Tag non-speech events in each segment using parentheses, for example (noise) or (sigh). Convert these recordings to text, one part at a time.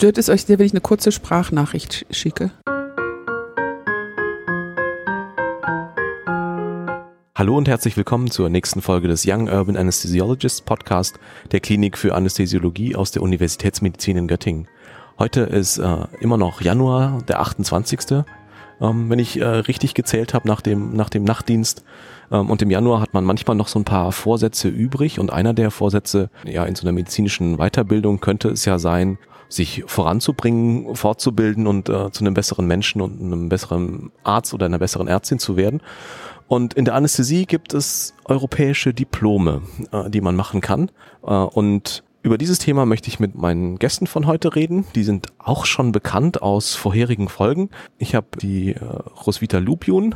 Stört es euch sehr, wenn ich eine kurze Sprachnachricht schicke? Hallo und herzlich willkommen zur nächsten Folge des Young Urban Anesthesiologists Podcast der Klinik für Anästhesiologie aus der Universitätsmedizin in Göttingen. Heute ist äh, immer noch Januar, der 28. Ähm, wenn ich äh, richtig gezählt habe nach dem, nach dem Nachtdienst. Ähm, und im Januar hat man manchmal noch so ein paar Vorsätze übrig. Und einer der Vorsätze ja in so einer medizinischen Weiterbildung könnte es ja sein, sich voranzubringen, fortzubilden und äh, zu einem besseren Menschen und einem besseren Arzt oder einer besseren Ärztin zu werden. Und in der Anästhesie gibt es europäische Diplome, äh, die man machen kann. Äh, und über dieses Thema möchte ich mit meinen Gästen von heute reden. Die sind auch schon bekannt aus vorherigen Folgen. Ich habe die äh, Roswitha Lupion,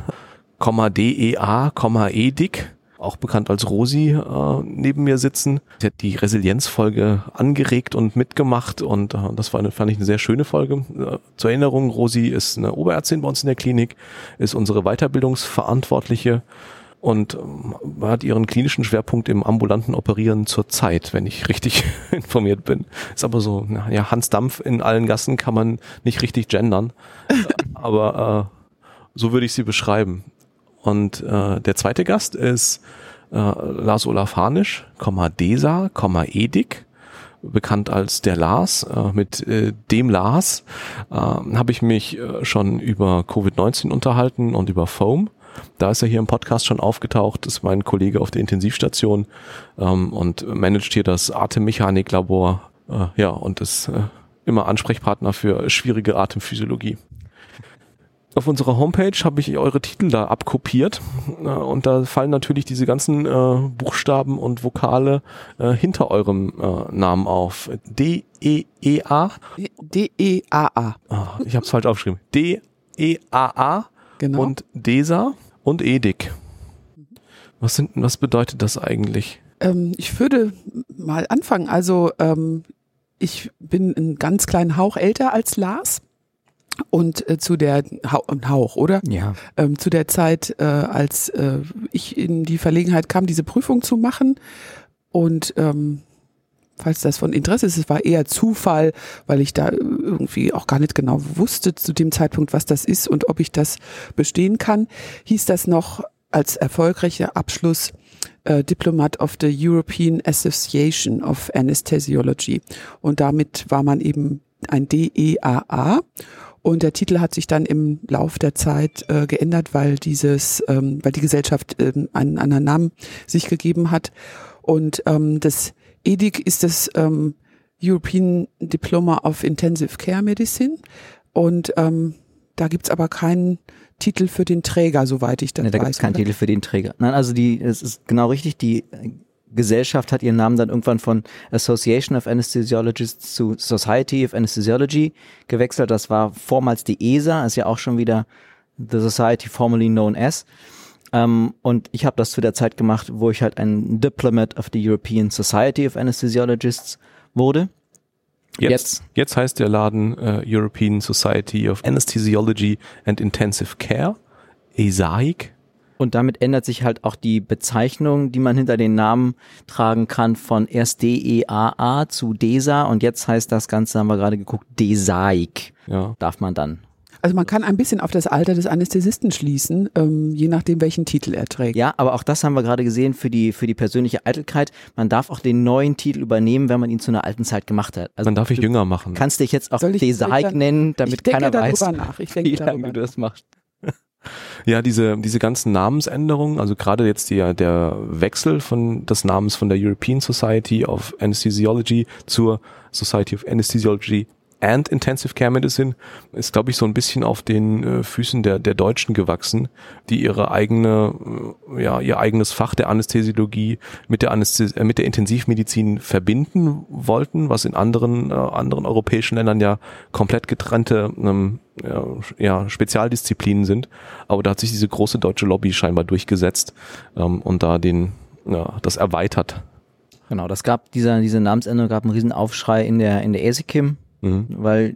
DEA, EDIC auch bekannt als Rosi, äh, neben mir sitzen. Sie hat die Resilienzfolge angeregt und mitgemacht und äh, das war eine, fand ich eine sehr schöne Folge. Äh, zur Erinnerung, Rosi ist eine Oberärztin bei uns in der Klinik, ist unsere Weiterbildungsverantwortliche und ähm, hat ihren klinischen Schwerpunkt im ambulanten Operieren zur Zeit, wenn ich richtig (laughs) informiert bin. Ist aber so, na, ja, Hans Dampf in allen Gassen kann man nicht richtig gendern, aber äh, so würde ich sie beschreiben. Und äh, der zweite Gast ist äh, Lars Olaf Hanisch, Desa, Edik, bekannt als der Lars. Äh, mit äh, dem Lars äh, habe ich mich äh, schon über Covid-19 unterhalten und über Foam. Da ist er hier im Podcast schon aufgetaucht, ist mein Kollege auf der Intensivstation ähm, und managt hier das Atemmechaniklabor. Äh, ja, und ist äh, immer Ansprechpartner für schwierige Atemphysiologie auf unserer Homepage habe ich eure Titel da abkopiert äh, und da fallen natürlich diese ganzen äh, Buchstaben und Vokale äh, hinter eurem äh, Namen auf. D-E-E-A? D-E-A-A. Oh, ich habe es falsch aufgeschrieben. D-E-A-A genau. und DESA und EDIC. Was, sind, was bedeutet das eigentlich? Ähm, ich würde mal anfangen. Also ähm, ich bin einen ganz kleinen Hauch älter als Lars und äh, zu der Hauch, oder? Ja. Ähm, zu der Zeit, äh, als äh, ich in die Verlegenheit kam, diese Prüfung zu machen. Und ähm, falls das von Interesse ist, es war eher Zufall, weil ich da irgendwie auch gar nicht genau wusste zu dem Zeitpunkt, was das ist und ob ich das bestehen kann, hieß das noch als erfolgreicher Abschluss äh, Diplomat of the European Association of Anesthesiology. Und damit war man eben ein DEAA. Und der Titel hat sich dann im Lauf der Zeit äh, geändert, weil dieses, ähm, weil die Gesellschaft ähm, einen anderen Namen sich gegeben hat. Und ähm, das EDIC ist das ähm, European Diploma of Intensive Care Medicine. Und ähm, da gibt's aber keinen Titel für den Träger, soweit ich das nee, da weiß. Da gibt's keinen Titel für den Träger. Nein, also die, es ist genau richtig, die Gesellschaft hat ihren Namen dann irgendwann von Association of Anesthesiologists zu Society of Anesthesiology gewechselt. Das war vormals die ESA, ist ja auch schon wieder the Society formerly known as. Ähm, und ich habe das zu der Zeit gemacht, wo ich halt ein Diplomat of the European Society of Anesthesiologists wurde. Jetzt, jetzt, jetzt heißt der Laden äh, European Society of Anesthesiology and Intensive Care, ESAIC. Und damit ändert sich halt auch die Bezeichnung, die man hinter den Namen tragen kann, von erst D-E-A-A zu DESA und jetzt heißt das Ganze, haben wir gerade geguckt, DESAIC. Ja. Darf man dann. Also man kann ein bisschen auf das Alter des Anästhesisten schließen, ähm, je nachdem, welchen Titel er trägt. Ja, aber auch das haben wir gerade gesehen für die, für die persönliche Eitelkeit. Man darf auch den neuen Titel übernehmen, wenn man ihn zu einer alten Zeit gemacht hat. Also man darf ich jünger machen. Kannst dich jetzt auch Desaik nennen, damit keiner weiß, nach. Ich denke (laughs) wie lange du das machst. Ja, diese, diese ganzen Namensänderungen, also gerade jetzt die, der Wechsel von des Namens von der European Society of Anesthesiology zur Society of Anesthesiology and Intensive Care Medicine ist, glaube ich, so ein bisschen auf den äh, Füßen der, der Deutschen gewachsen, die ihre eigene, äh, ja, ihr eigenes Fach der Anästhesiologie mit der, Anästhesi äh, mit der Intensivmedizin verbinden wollten, was in anderen, äh, anderen europäischen Ländern ja komplett getrennte ähm, ja, ja, Spezialdisziplinen sind. Aber da hat sich diese große deutsche Lobby scheinbar durchgesetzt ähm, und da den, ja, das erweitert. Genau, das gab dieser, diese Namensänderung gab einen riesen Aufschrei in der in der ESICIM, Mhm. Weil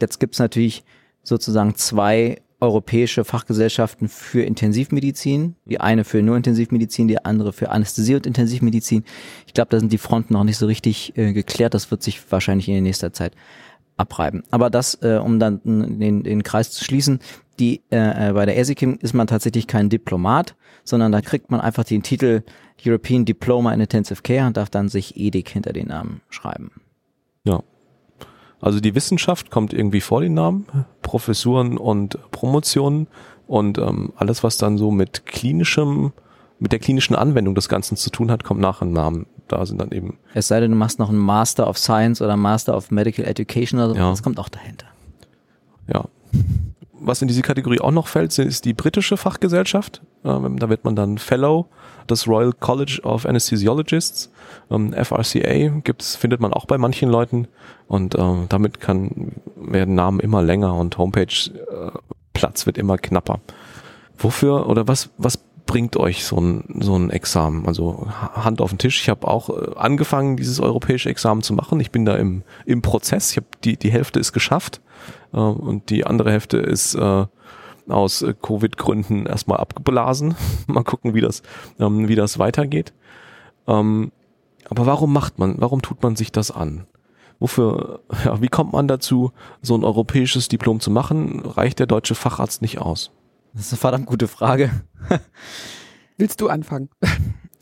jetzt gibt's natürlich sozusagen zwei europäische Fachgesellschaften für Intensivmedizin. Die eine für nur Intensivmedizin, die andere für Anästhesie und Intensivmedizin. Ich glaube, da sind die Fronten noch nicht so richtig äh, geklärt. Das wird sich wahrscheinlich in der nächsten Zeit abreiben. Aber das, äh, um dann den, den Kreis zu schließen, die äh, äh bei der ESICIM ist man tatsächlich kein Diplomat, sondern da kriegt man einfach den Titel European Diploma in Intensive Care und darf dann sich EDIC hinter den Namen schreiben. Ja. Also die Wissenschaft kommt irgendwie vor den Namen, Professuren und Promotionen und ähm, alles, was dann so mit klinischem, mit der klinischen Anwendung des Ganzen zu tun hat, kommt nach dem Namen. Da sind dann eben. Es sei denn, du machst noch einen Master of Science oder Master of Medical Education oder so, ja. das kommt auch dahinter. Ja. Was in diese Kategorie auch noch fällt, ist die britische Fachgesellschaft. Ähm, da wird man dann Fellow des Royal College of Anesthesiologists. Ähm, FRCA gibt's, findet man auch bei manchen Leuten. Und ähm, damit kann, werden Namen immer länger und Homepage äh, wird immer knapper. Wofür oder was, was bringt euch so ein, so ein Examen? Also Hand auf den Tisch. Ich habe auch äh, angefangen, dieses europäische Examen zu machen. Ich bin da im, im Prozess. Ich habe die, die Hälfte ist geschafft und die andere Hälfte ist äh, aus äh, Covid-Gründen erstmal abgeblasen. (laughs) Mal gucken, wie das, ähm, wie das weitergeht. Ähm, aber warum macht man, warum tut man sich das an? Wofür, (laughs) ja, wie kommt man dazu, so ein europäisches Diplom zu machen? Reicht der deutsche Facharzt nicht aus? Das ist eine verdammt gute Frage. (laughs) Willst du anfangen?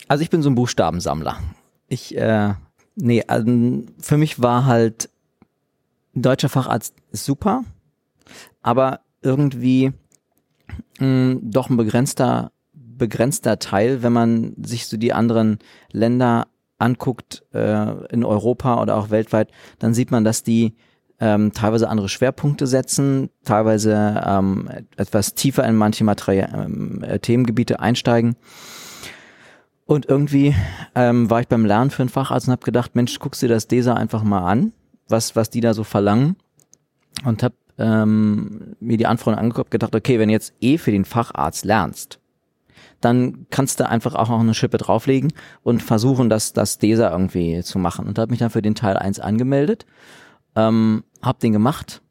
Also ich bin so ein Buchstabensammler. Ich, äh, nee, also für mich war halt ein deutscher Facharzt super, aber irgendwie mh, hm, doch ein begrenzter, begrenzter Teil, wenn man sich so die anderen Länder anguckt äh, in Europa oder auch weltweit, dann sieht man, dass die ähm, teilweise andere Schwerpunkte setzen, teilweise ähm, etwas tiefer in manche Material ähm, äh, Themengebiete einsteigen. Und irgendwie ähm, war ich beim Lernen für einen Facharzt und habe gedacht, Mensch, guckst dir das DESA einfach mal an, was, was die da so verlangen. Und habe ähm, mir die Anforderungen angeguckt, gedacht, okay, wenn jetzt eh für den Facharzt lernst, dann kannst du einfach auch noch eine Schippe drauflegen und versuchen, das, das DESA irgendwie zu machen. Und habe mich dann für den Teil 1 angemeldet, ähm, habe den gemacht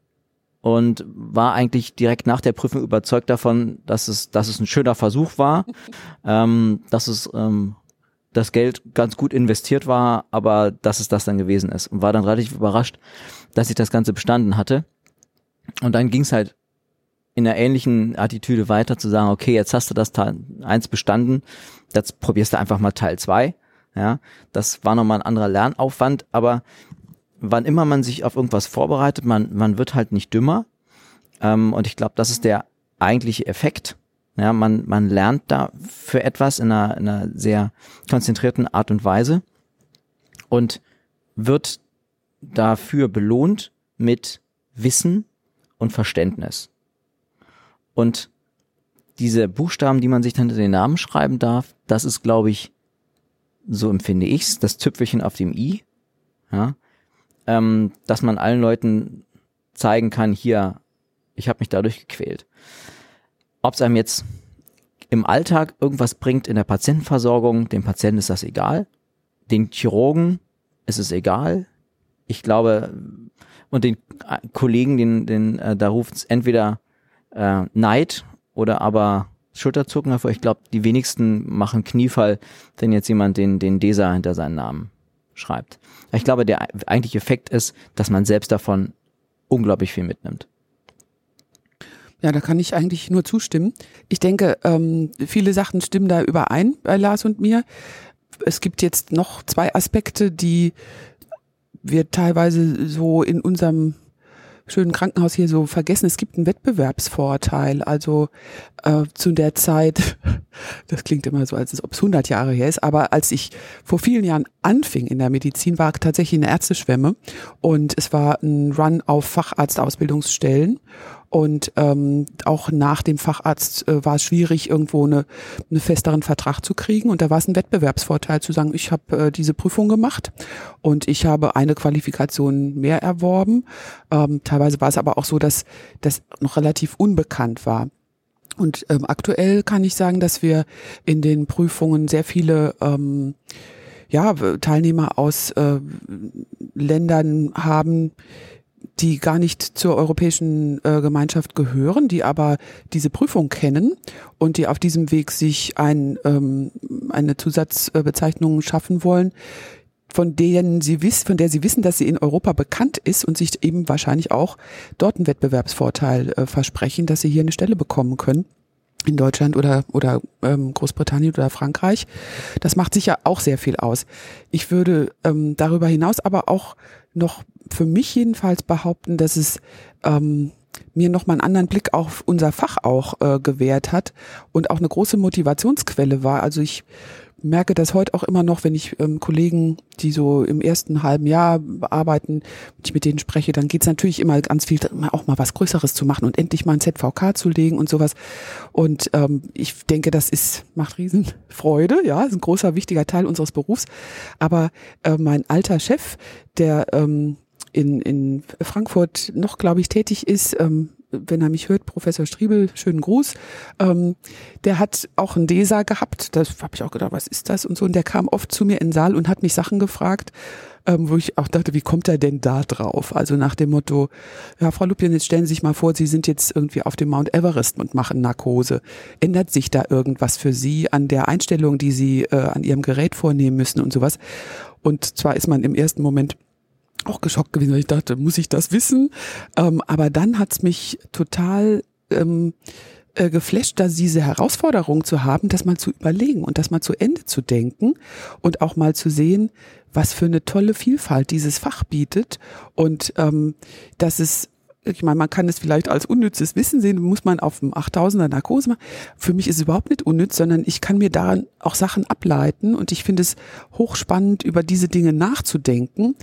und war eigentlich direkt nach der Prüfung überzeugt davon, dass es, dass es ein schöner Versuch war, (laughs) ähm, dass es ähm, das Geld ganz gut investiert war, aber dass es das dann gewesen ist. Und war dann relativ überrascht, dass ich das Ganze bestanden hatte. Und dann ging es halt in einer ähnlichen Attitüde weiter zu sagen, okay, jetzt hast du das Teil 1 bestanden, jetzt probierst du einfach mal Teil 2. Ja, das war nochmal ein anderer Lernaufwand, aber wann immer man sich auf irgendwas vorbereitet, man, man wird halt nicht dümmer. Ähm, und ich glaube, das ist der eigentliche Effekt. Ja, man, man lernt da für etwas in einer, in einer sehr konzentrierten Art und Weise und wird dafür belohnt mit Wissen und Verständnis. Und diese Buchstaben, die man sich dann hinter den Namen schreiben darf, das ist, glaube ich, so empfinde ich's, das Tüpfelchen auf dem i, ja, ähm, dass man allen Leuten zeigen kann, hier, ich habe mich dadurch gequält. Ob es einem jetzt im Alltag irgendwas bringt in der Patientenversorgung, dem Patienten ist das egal, den Chirurgen ist es egal. Ich glaube, und den Kollegen, den, den äh, da ruft es entweder äh, Neid oder aber Schulterzucken hervor. Ich glaube, die wenigsten machen Kniefall, wenn jetzt jemand den, den DESA hinter seinen Namen schreibt. Ich glaube, der eigentliche Effekt ist, dass man selbst davon unglaublich viel mitnimmt. Ja, da kann ich eigentlich nur zustimmen. Ich denke, ähm, viele Sachen stimmen da überein bei Lars und mir. Es gibt jetzt noch zwei Aspekte, die wir teilweise so in unserem schönen Krankenhaus hier so vergessen, es gibt einen Wettbewerbsvorteil. Also äh, zu der Zeit, (laughs) das klingt immer so, als ob es 100 Jahre her ist, aber als ich vor vielen Jahren anfing in der Medizin, war tatsächlich eine Ärzteschwemme und es war ein Run auf Facharztausbildungsstellen und ähm, auch nach dem Facharzt äh, war es schwierig, irgendwo eine, einen festeren Vertrag zu kriegen. Und da war es ein Wettbewerbsvorteil zu sagen, ich habe äh, diese Prüfung gemacht und ich habe eine Qualifikation mehr erworben. Ähm, teilweise war es aber auch so, dass das noch relativ unbekannt war. Und ähm, aktuell kann ich sagen, dass wir in den Prüfungen sehr viele ähm, ja, Teilnehmer aus äh, Ländern haben, die gar nicht zur europäischen äh, Gemeinschaft gehören, die aber diese Prüfung kennen und die auf diesem Weg sich ein, ähm, eine Zusatzbezeichnung schaffen wollen, von denen sie wissen, von der sie wissen, dass sie in Europa bekannt ist und sich eben wahrscheinlich auch dort einen Wettbewerbsvorteil äh, versprechen, dass sie hier eine Stelle bekommen können in Deutschland oder oder ähm, Großbritannien oder Frankreich. Das macht sicher auch sehr viel aus. Ich würde ähm, darüber hinaus aber auch noch für mich jedenfalls behaupten, dass es ähm, mir nochmal einen anderen Blick auf unser Fach auch äh, gewährt hat und auch eine große Motivationsquelle war. Also ich merke das heute auch immer noch, wenn ich ähm, Kollegen, die so im ersten halben Jahr arbeiten, wenn ich mit denen spreche, dann geht's natürlich immer ganz viel, auch mal was Größeres zu machen und endlich mal ein ZVK zu legen und sowas. Und ähm, ich denke, das ist macht Riesenfreude, ja, ist ein großer wichtiger Teil unseres Berufs. Aber äh, mein alter Chef, der ähm, in, in Frankfurt noch, glaube ich, tätig ist, ähm, wenn er mich hört, Professor Striebel, schönen Gruß. Ähm, der hat auch einen DESA gehabt. Da habe ich auch gedacht, was ist das und so. Und der kam oft zu mir in den Saal und hat mich Sachen gefragt, ähm, wo ich auch dachte, wie kommt er denn da drauf? Also nach dem Motto, ja, Frau Lupien, jetzt stellen Sie sich mal vor, Sie sind jetzt irgendwie auf dem Mount Everest und machen Narkose. Ändert sich da irgendwas für Sie an der Einstellung, die Sie äh, an Ihrem Gerät vornehmen müssen und sowas? Und zwar ist man im ersten Moment auch geschockt gewesen, weil ich dachte, muss ich das wissen? Ähm, aber dann hat's mich total ähm, äh, geflasht, da diese Herausforderung zu haben, das mal zu überlegen und das mal zu Ende zu denken und auch mal zu sehen, was für eine tolle Vielfalt dieses Fach bietet und ähm, dass es ich meine, man kann es vielleicht als unnützes Wissen sehen, muss man auf dem 8000er Narkose machen. Für mich ist es überhaupt nicht unnütz, sondern ich kann mir daran auch Sachen ableiten und ich finde es hochspannend, über diese Dinge nachzudenken.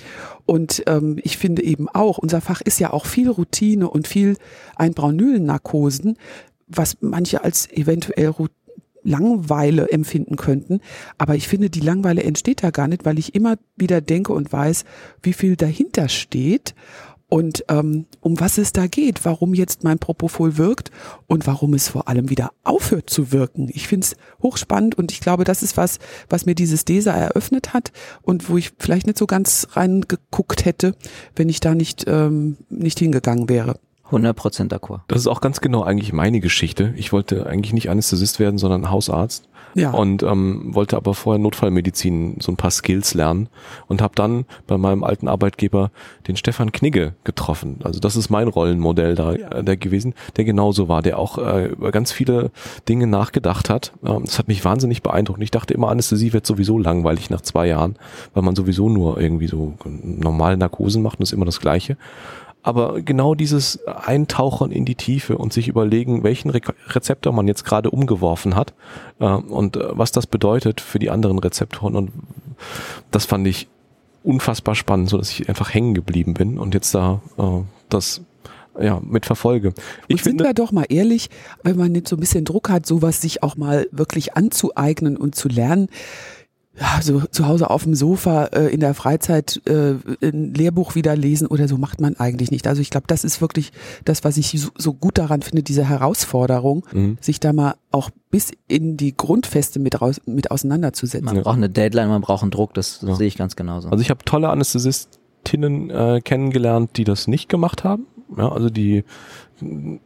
Und ähm, ich finde eben auch, unser Fach ist ja auch viel Routine und viel Einbraunülen-Narkosen, was manche als eventuell Langweile empfinden könnten. Aber ich finde, die Langweile entsteht da gar nicht, weil ich immer wieder denke und weiß, wie viel dahinter steht und ähm, um was es da geht, warum jetzt mein Propofol wirkt und warum es vor allem wieder aufhört zu wirken. Ich finde es hochspannend und ich glaube, das ist was, was mir dieses DESA eröffnet hat und wo ich vielleicht nicht so ganz reingeguckt hätte, wenn ich da nicht, ähm, nicht hingegangen wäre. 100% d'accord. Das ist auch ganz genau eigentlich meine Geschichte. Ich wollte eigentlich nicht Anästhesist werden, sondern Hausarzt. Ja. Und ähm, wollte aber vorher Notfallmedizin, so ein paar Skills lernen und habe dann bei meinem alten Arbeitgeber den Stefan Knigge getroffen. Also das ist mein Rollenmodell da Ja. äh, der gewesen, der genauso war, der auch äh, über ganz viele Dinge nachgedacht hat. Ähm, das hat mich wahnsinnig beeindruckt. Ich dachte immer, Anästhesie wird sowieso langweilig nach zwei Jahren, weil man sowieso nur irgendwie so normale Narkosen macht und ist immer das Gleiche. Aber genau dieses Eintauchen in die Tiefe und sich überlegen, welchen Re Rezeptor man jetzt gerade umgeworfen hat äh, und äh, was das bedeutet für die anderen Rezeptoren. Und das fand ich unfassbar spannend, so dass ich einfach hängen geblieben bin und jetzt da äh, das ja mit verfolge. Ich und sind wir doch mal ehrlich, wenn man nicht so ein bisschen Druck hat, sowas sich auch mal wirklich anzueignen und zu lernen, ja, so zu Hause auf dem Sofa äh, in der Freizeit äh, ein Lehrbuch wieder lesen oder so macht man eigentlich nicht. Also ich glaube, das ist wirklich das, was ich so, so gut daran finde, diese Herausforderung, Mhm. sich da mal auch bis in die Grundfeste mit, raus, mit auseinanderzusetzen. Man braucht eine Deadline, man braucht einen Druck, das Ja. sehe ich ganz genauso. Also ich habe tolle Anästhesistinnen äh, kennengelernt, die das nicht gemacht haben. Ja, also die, die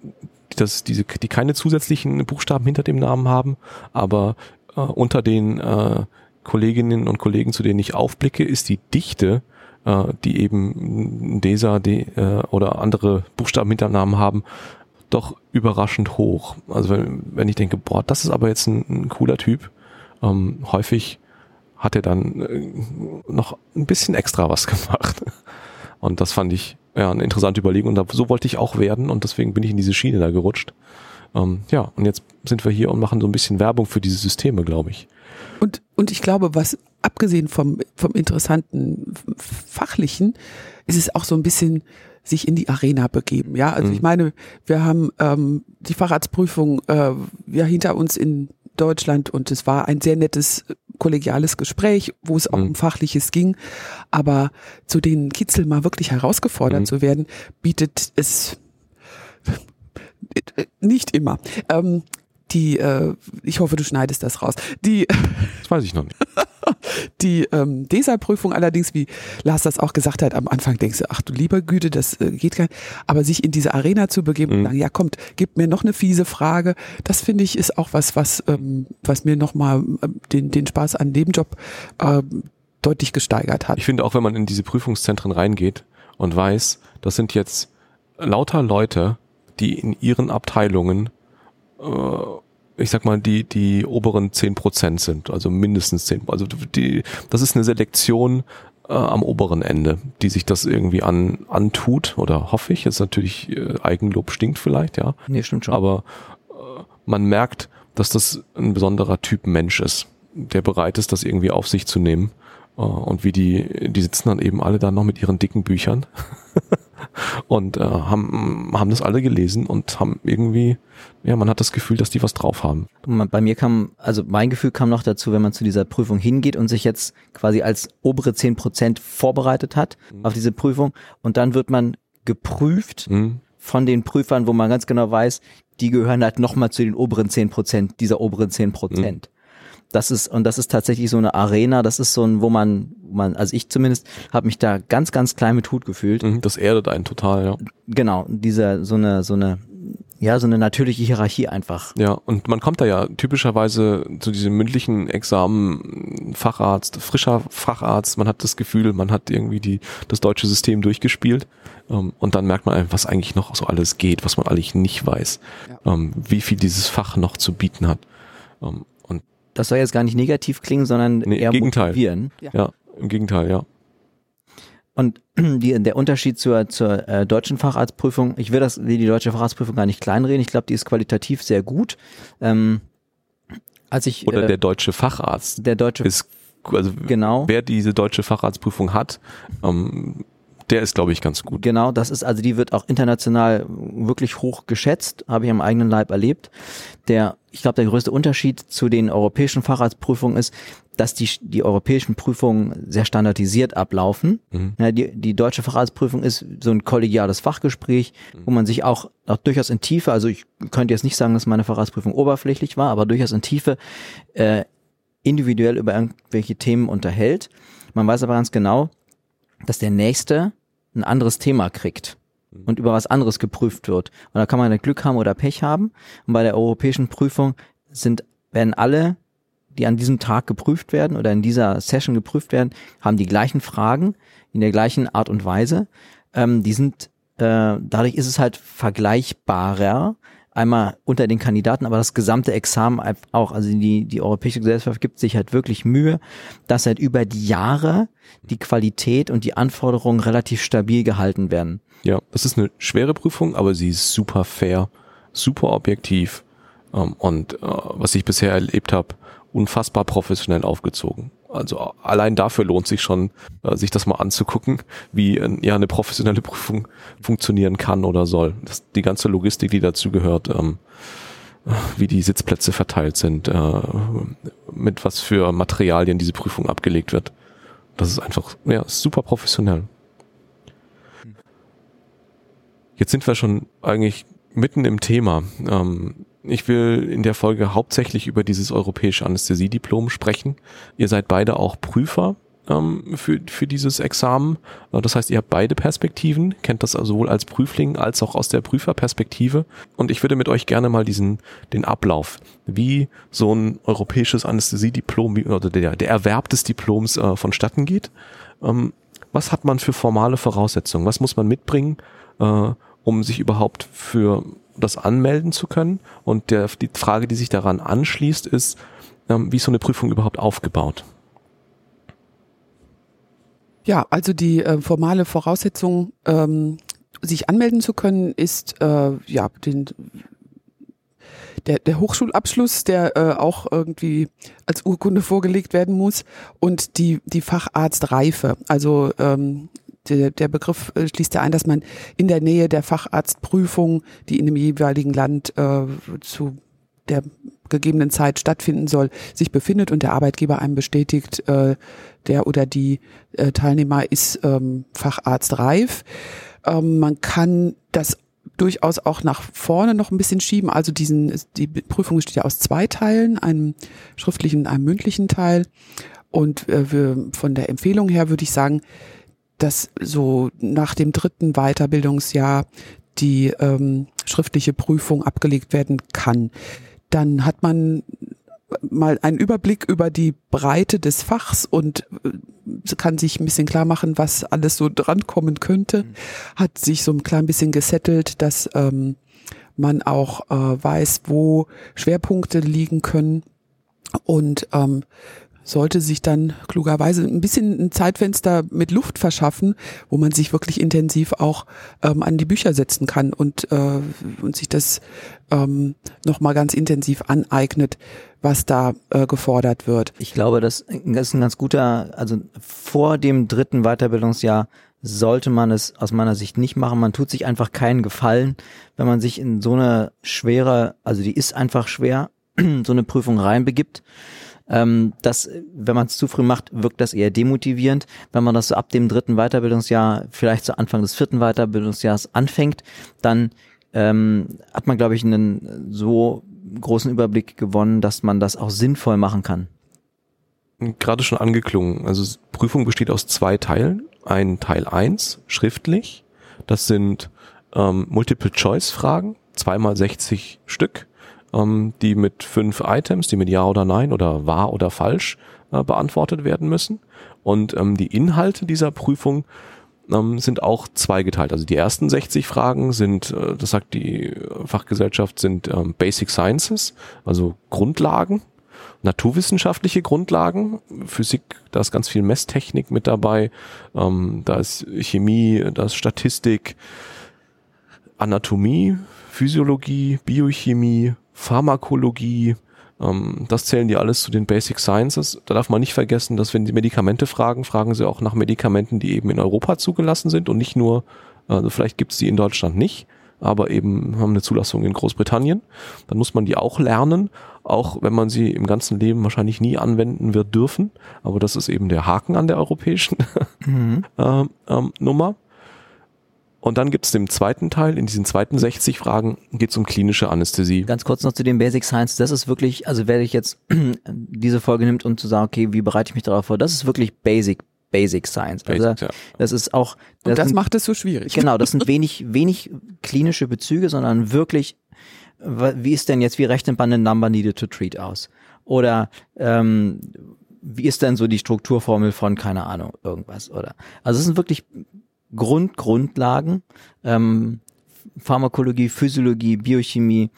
das, diese, die keine zusätzlichen Buchstaben hinter dem Namen haben, aber äh, unter den äh, Kolleginnen und Kollegen, zu denen ich aufblicke, ist die Dichte, äh, die eben DESA die, äh, oder andere Buchstaben hinter dem Namen haben, doch überraschend hoch. Also wenn, wenn ich denke, boah, das ist aber jetzt ein, ein cooler Typ, ähm, häufig hat er dann äh, noch ein bisschen extra was (laughs) gemacht. Und das fand ich ja eine interessante Überlegung. Und da, so wollte ich auch werden und deswegen bin ich in diese Schiene da gerutscht. Ähm, ja, und jetzt sind wir hier und machen so ein bisschen Werbung für diese Systeme, glaube ich. Und, und ich glaube, was abgesehen vom, vom interessanten Fachlichen, ist es auch so ein bisschen sich in die Arena begeben. Ja, also Mhm. ich meine, wir haben ähm, die Facharztprüfung äh, ja hinter uns in Deutschland und es war ein sehr nettes kollegiales Gespräch, wo es auch Mhm. um Fachliches ging. Aber zu den Kitzel mal wirklich herausgefordert Mhm. zu werden, bietet es nicht immer. Ähm, die, äh, ich hoffe, du schneidest das raus. Die, Das weiß ich noch nicht. (laughs) die ähm, DESA-Prüfung allerdings, wie Lars das auch gesagt hat, am Anfang denkst du, ach du lieber Güte, das äh, geht gar nicht. Aber sich in diese Arena zu begeben und Mhm. sagen, ja kommt, gib mir noch eine fiese Frage, das finde ich ist auch was, was, ähm, was mir nochmal ähm, den, den Spaß an dem Job ähm, deutlich gesteigert hat. Ich finde auch, wenn man in diese Prüfungszentren reingeht und weiß, das sind jetzt lauter Leute, die in ihren Abteilungen, äh, ich sag mal, die, die oberen zehn Prozent sind, also mindestens zehn. Also die, das ist eine Selektion äh, am oberen Ende, die sich das irgendwie an, antut, oder hoffe ich. Ist natürlich, äh, Eigenlob stinkt vielleicht, ja. Nee, stimmt schon. Aber äh, man merkt, dass das ein besonderer Typ Mensch ist, der bereit ist, das irgendwie auf sich zu nehmen. Äh, und wie die, die sitzen dann eben alle da noch mit ihren dicken Büchern (laughs) und äh, haben, haben das alle gelesen und haben irgendwie, ja, man hat das Gefühl, dass die was drauf haben. Bei mir kam, also mein Gefühl kam noch dazu, wenn man zu dieser Prüfung hingeht und sich jetzt quasi als obere zehn Prozent vorbereitet hat mhm. auf diese Prüfung und dann wird man geprüft mhm. von den Prüfern, wo man ganz genau weiß, die gehören halt nochmal zu den oberen zehn Prozent, dieser oberen zehn Prozent. Mhm das ist und das ist tatsächlich so eine Arena, das ist so ein, wo man, wo man, also ich zumindest habe mich da ganz, ganz klein mit Hut gefühlt. Mhm, das erdet einen total, ja. Genau, diese so eine so eine ja, so eine natürliche Hierarchie einfach. Ja, und man kommt da ja typischerweise zu diesem mündlichen Examen Facharzt, frischer Facharzt, man hat das Gefühl, man hat irgendwie die, das deutsche System durchgespielt ähm, und dann merkt man, was eigentlich noch so alles geht, was man eigentlich nicht weiß, ja. ähm, wie viel dieses Fach noch zu bieten hat. Ähm, das soll jetzt gar nicht negativ klingen, sondern nee, eher Gegenteil. motivieren. Ja. ja, im Gegenteil, ja. Und (clears throat) die, der Unterschied zur, zur äh, deutschen Facharztprüfung, ich will das, die deutsche Facharztprüfung gar nicht kleinreden, ich glaube, die ist qualitativ sehr gut. Ähm, als ich, Oder äh, der deutsche Facharzt. Der deutsche ist, also genau. wer diese deutsche Facharztprüfung hat, ähm, der ist, glaube ich, ganz gut. Genau, das ist, also die wird auch international wirklich hoch geschätzt, habe ich am eigenen Leib erlebt. Der, ich glaube, der größte Unterschied zu den europäischen Facharztprüfungen ist, dass die, die europäischen Prüfungen sehr standardisiert ablaufen. Mhm. Ja, die, die deutsche Facharztprüfung ist so ein kollegiales Fachgespräch, mhm. wo man sich auch, auch durchaus in Tiefe, also ich könnte jetzt nicht sagen, dass meine Facharztprüfung oberflächlich war, aber durchaus in Tiefe äh, individuell über irgendwelche Themen unterhält. Man weiß aber ganz genau, dass der Nächste ein anderes Thema kriegt mhm. und über was anderes geprüft wird. Und da kann man Glück haben oder Pech haben. Und bei der europäischen Prüfung sind, werden alle, die an diesem Tag geprüft werden oder in dieser Session geprüft werden, haben die gleichen Fragen in der gleichen Art und Weise. Ähm, die sind, äh, dadurch ist es halt vergleichbarer einmal unter den Kandidaten, aber das gesamte Examen auch. Also die, die Europäische Gesellschaft gibt sich halt wirklich Mühe, dass halt über die Jahre die Qualität und die Anforderungen relativ stabil gehalten werden. Ja, das ist eine schwere Prüfung, aber sie ist super fair, super objektiv ähm, und äh, was ich bisher erlebt habe, unfassbar professionell aufgezogen. Also allein dafür lohnt sich schon, äh, sich das mal anzugucken, wie ja eine professionelle (laughs) Prüfung funktionieren kann oder soll. Das, die ganze Logistik, die dazu gehört, ähm, wie die Sitzplätze verteilt sind, äh, mit was für Materialien diese Prüfung abgelegt wird. Das ist einfach ja super professionell. Jetzt sind wir schon eigentlich mitten im Thema. Ähm, ich will in der Folge hauptsächlich über dieses europäische Anästhesiediplom sprechen. Ihr seid beide auch Prüfer ähm, für, für dieses Examen. Äh, das heißt, ihr habt beide Perspektiven, kennt das sowohl als Prüfling als auch aus der Prüferperspektive. Und ich würde mit euch gerne mal diesen, den Ablauf, wie so ein europäisches Anästhesiediplom oder der, der Erwerb des Diploms äh, vonstatten geht. Ähm, was hat man für formale Voraussetzungen? Was muss man mitbringen, äh, um sich überhaupt für das anmelden zu können. Und der, die Frage, die sich daran anschließt, ist, ähm, wie ist so eine Prüfung überhaupt aufgebaut? Ja, also die äh, formale Voraussetzung, ähm, sich anmelden zu können, ist äh, ja den der, der Hochschulabschluss, der äh, auch irgendwie als Urkunde vorgelegt werden muss und die die Facharztreife. Also ähm, der, der Begriff äh, schließt ja ein, dass man in der Nähe der Facharztprüfung, die in dem jeweiligen Land äh, zu der gegebenen Zeit stattfinden soll, sich befindet und der Arbeitgeber einem bestätigt, äh, der oder die äh, Teilnehmer ist ähm, facharztreif. Ähm, man kann das durchaus auch nach vorne noch ein bisschen schieben. Also diesen, die Prüfung besteht ja aus zwei Teilen, einem schriftlichen und einem mündlichen Teil. Und äh, wir, von der Empfehlung her würde ich sagen, dass so nach dem dritten Weiterbildungsjahr die ähm, schriftliche Prüfung abgelegt werden kann. Dann hat man mal einen Überblick über die Breite des Fachs und äh, kann sich ein bisschen klar machen, was alles so drankommen könnte, mhm. hat sich so ein klein bisschen gesettelt, dass ähm, man auch äh, weiß, wo Schwerpunkte liegen können und ähm, sollte sich dann klugerweise ein bisschen ein Zeitfenster mit Luft verschaffen, wo man sich wirklich intensiv auch ähm, an die Bücher setzen kann und, äh, und sich das ähm, nochmal ganz intensiv aneignet, was da äh, gefordert wird. Ich glaube, das, ist ein ganz guter, also vor dem dritten Weiterbildungsjahr sollte man es aus meiner Sicht nicht machen. Man tut sich einfach keinen Gefallen, wenn man sich in so eine schwere, also die ist einfach schwer, (clears throat) so eine Prüfung reinbegibt. Ähm, das, wenn man es zu früh macht, wirkt das eher demotivierend. Wenn man das so ab dem dritten Weiterbildungsjahr, vielleicht zu Anfang des vierten Weiterbildungsjahres anfängt, dann ähm, hat man, glaube ich, einen so großen Überblick gewonnen, dass man das auch sinnvoll machen kann. Gerade schon angeklungen. Also Prüfung besteht aus zwei Teilen. Ein Teil eins schriftlich. Das sind ähm, Multiple-Choice-Fragen, zweimal 60 Stück ähm, die mit fünf Items, die mit Ja oder Nein oder wahr oder falsch äh, beantwortet werden müssen. Und ähm, die Inhalte dieser Prüfung ähm, sind auch zweigeteilt. Also die ersten 60 Fragen sind, äh, das sagt die Fachgesellschaft, sind ähm, Basic Sciences, also Grundlagen, naturwissenschaftliche Grundlagen, Physik, da ist ganz viel Messtechnik mit dabei, ähm, da ist Chemie, da ist Statistik, Anatomie, Physiologie, Biochemie, Pharmakologie, ähm, das zählen die alles zu den Basic Sciences. Da darf man nicht vergessen, dass wenn sie Medikamente fragen, fragen sie auch nach Medikamenten, die eben in Europa zugelassen sind und nicht nur, also vielleicht gibt es die in Deutschland nicht, aber eben haben eine Zulassung in Großbritannien. Dann muss man die auch lernen, auch wenn man sie im ganzen Leben wahrscheinlich nie anwenden wird dürfen. Aber das ist eben der Haken an der europäischen mhm. (laughs) ähm, ähm, Nummer. Und dann gibt es den zweiten Teil, in diesen zweiten 60 Fragen geht es um klinische Anästhesie. Ganz kurz noch zu den Basic Science, das ist wirklich, also wer ich jetzt (clears throat) diese Folge nimmt, um zu sagen, okay, wie bereite ich mich darauf vor, das ist wirklich Basic, Basic Science. Also Basic, ja. das ist auch. Das Und das sind, macht es so schwierig. Genau, das sind (laughs) wenig, wenig klinische Bezüge, sondern wirklich, wie ist denn jetzt, wie rechnet man den Number needed to treat aus? Oder ähm, wie ist denn so die Strukturformel von, keine Ahnung, irgendwas, oder? Also es sind wirklich Grund, Grundlagen, ähm, Pharmakologie, Physiologie, Biochemie,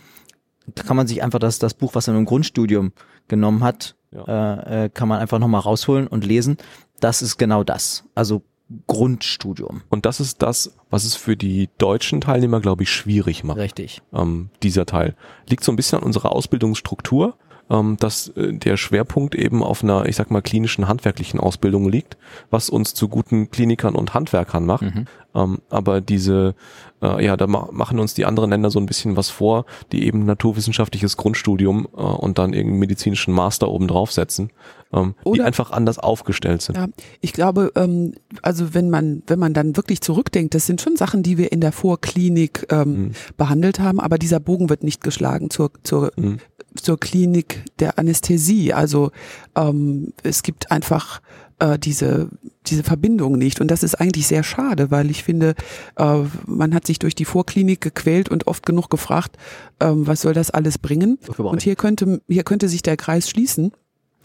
da kann man sich einfach das, das Buch, was er im Grundstudium genommen hat, ja. äh, äh, kann man einfach nochmal rausholen und lesen. Das ist genau das. Also Grundstudium. Und das ist das, was es für die deutschen Teilnehmer, glaube ich, schwierig macht. Richtig. Ähm, dieser Teil. Liegt so ein bisschen an unserer Ausbildungsstruktur dass äh, der Schwerpunkt eben auf einer, ich sag mal, klinischen, handwerklichen Ausbildung liegt, was uns zu guten Klinikern und Handwerkern macht. Mhm. Ähm, aber diese, äh, ja, da ma machen uns die anderen Länder so ein bisschen was vor, die eben naturwissenschaftliches Grundstudium äh, und dann irgendeinen medizinischen Master oben draufsetzen, ähm, die einfach anders aufgestellt sind. Ja, ich glaube, ähm, also wenn man, wenn man dann wirklich zurückdenkt, das sind schon Sachen, die wir in der Vorklinik ähm, mhm. behandelt haben, aber dieser Bogen wird nicht geschlagen zur, zur mhm zur Klinik der Anästhesie. Also ähm, es gibt einfach äh, diese diese Verbindung nicht und das ist eigentlich sehr schade, weil ich finde, äh, man hat sich durch die Vorklinik gequält und oft genug gefragt, ähm, was soll das alles bringen? Und hier könnte hier könnte sich der Kreis schließen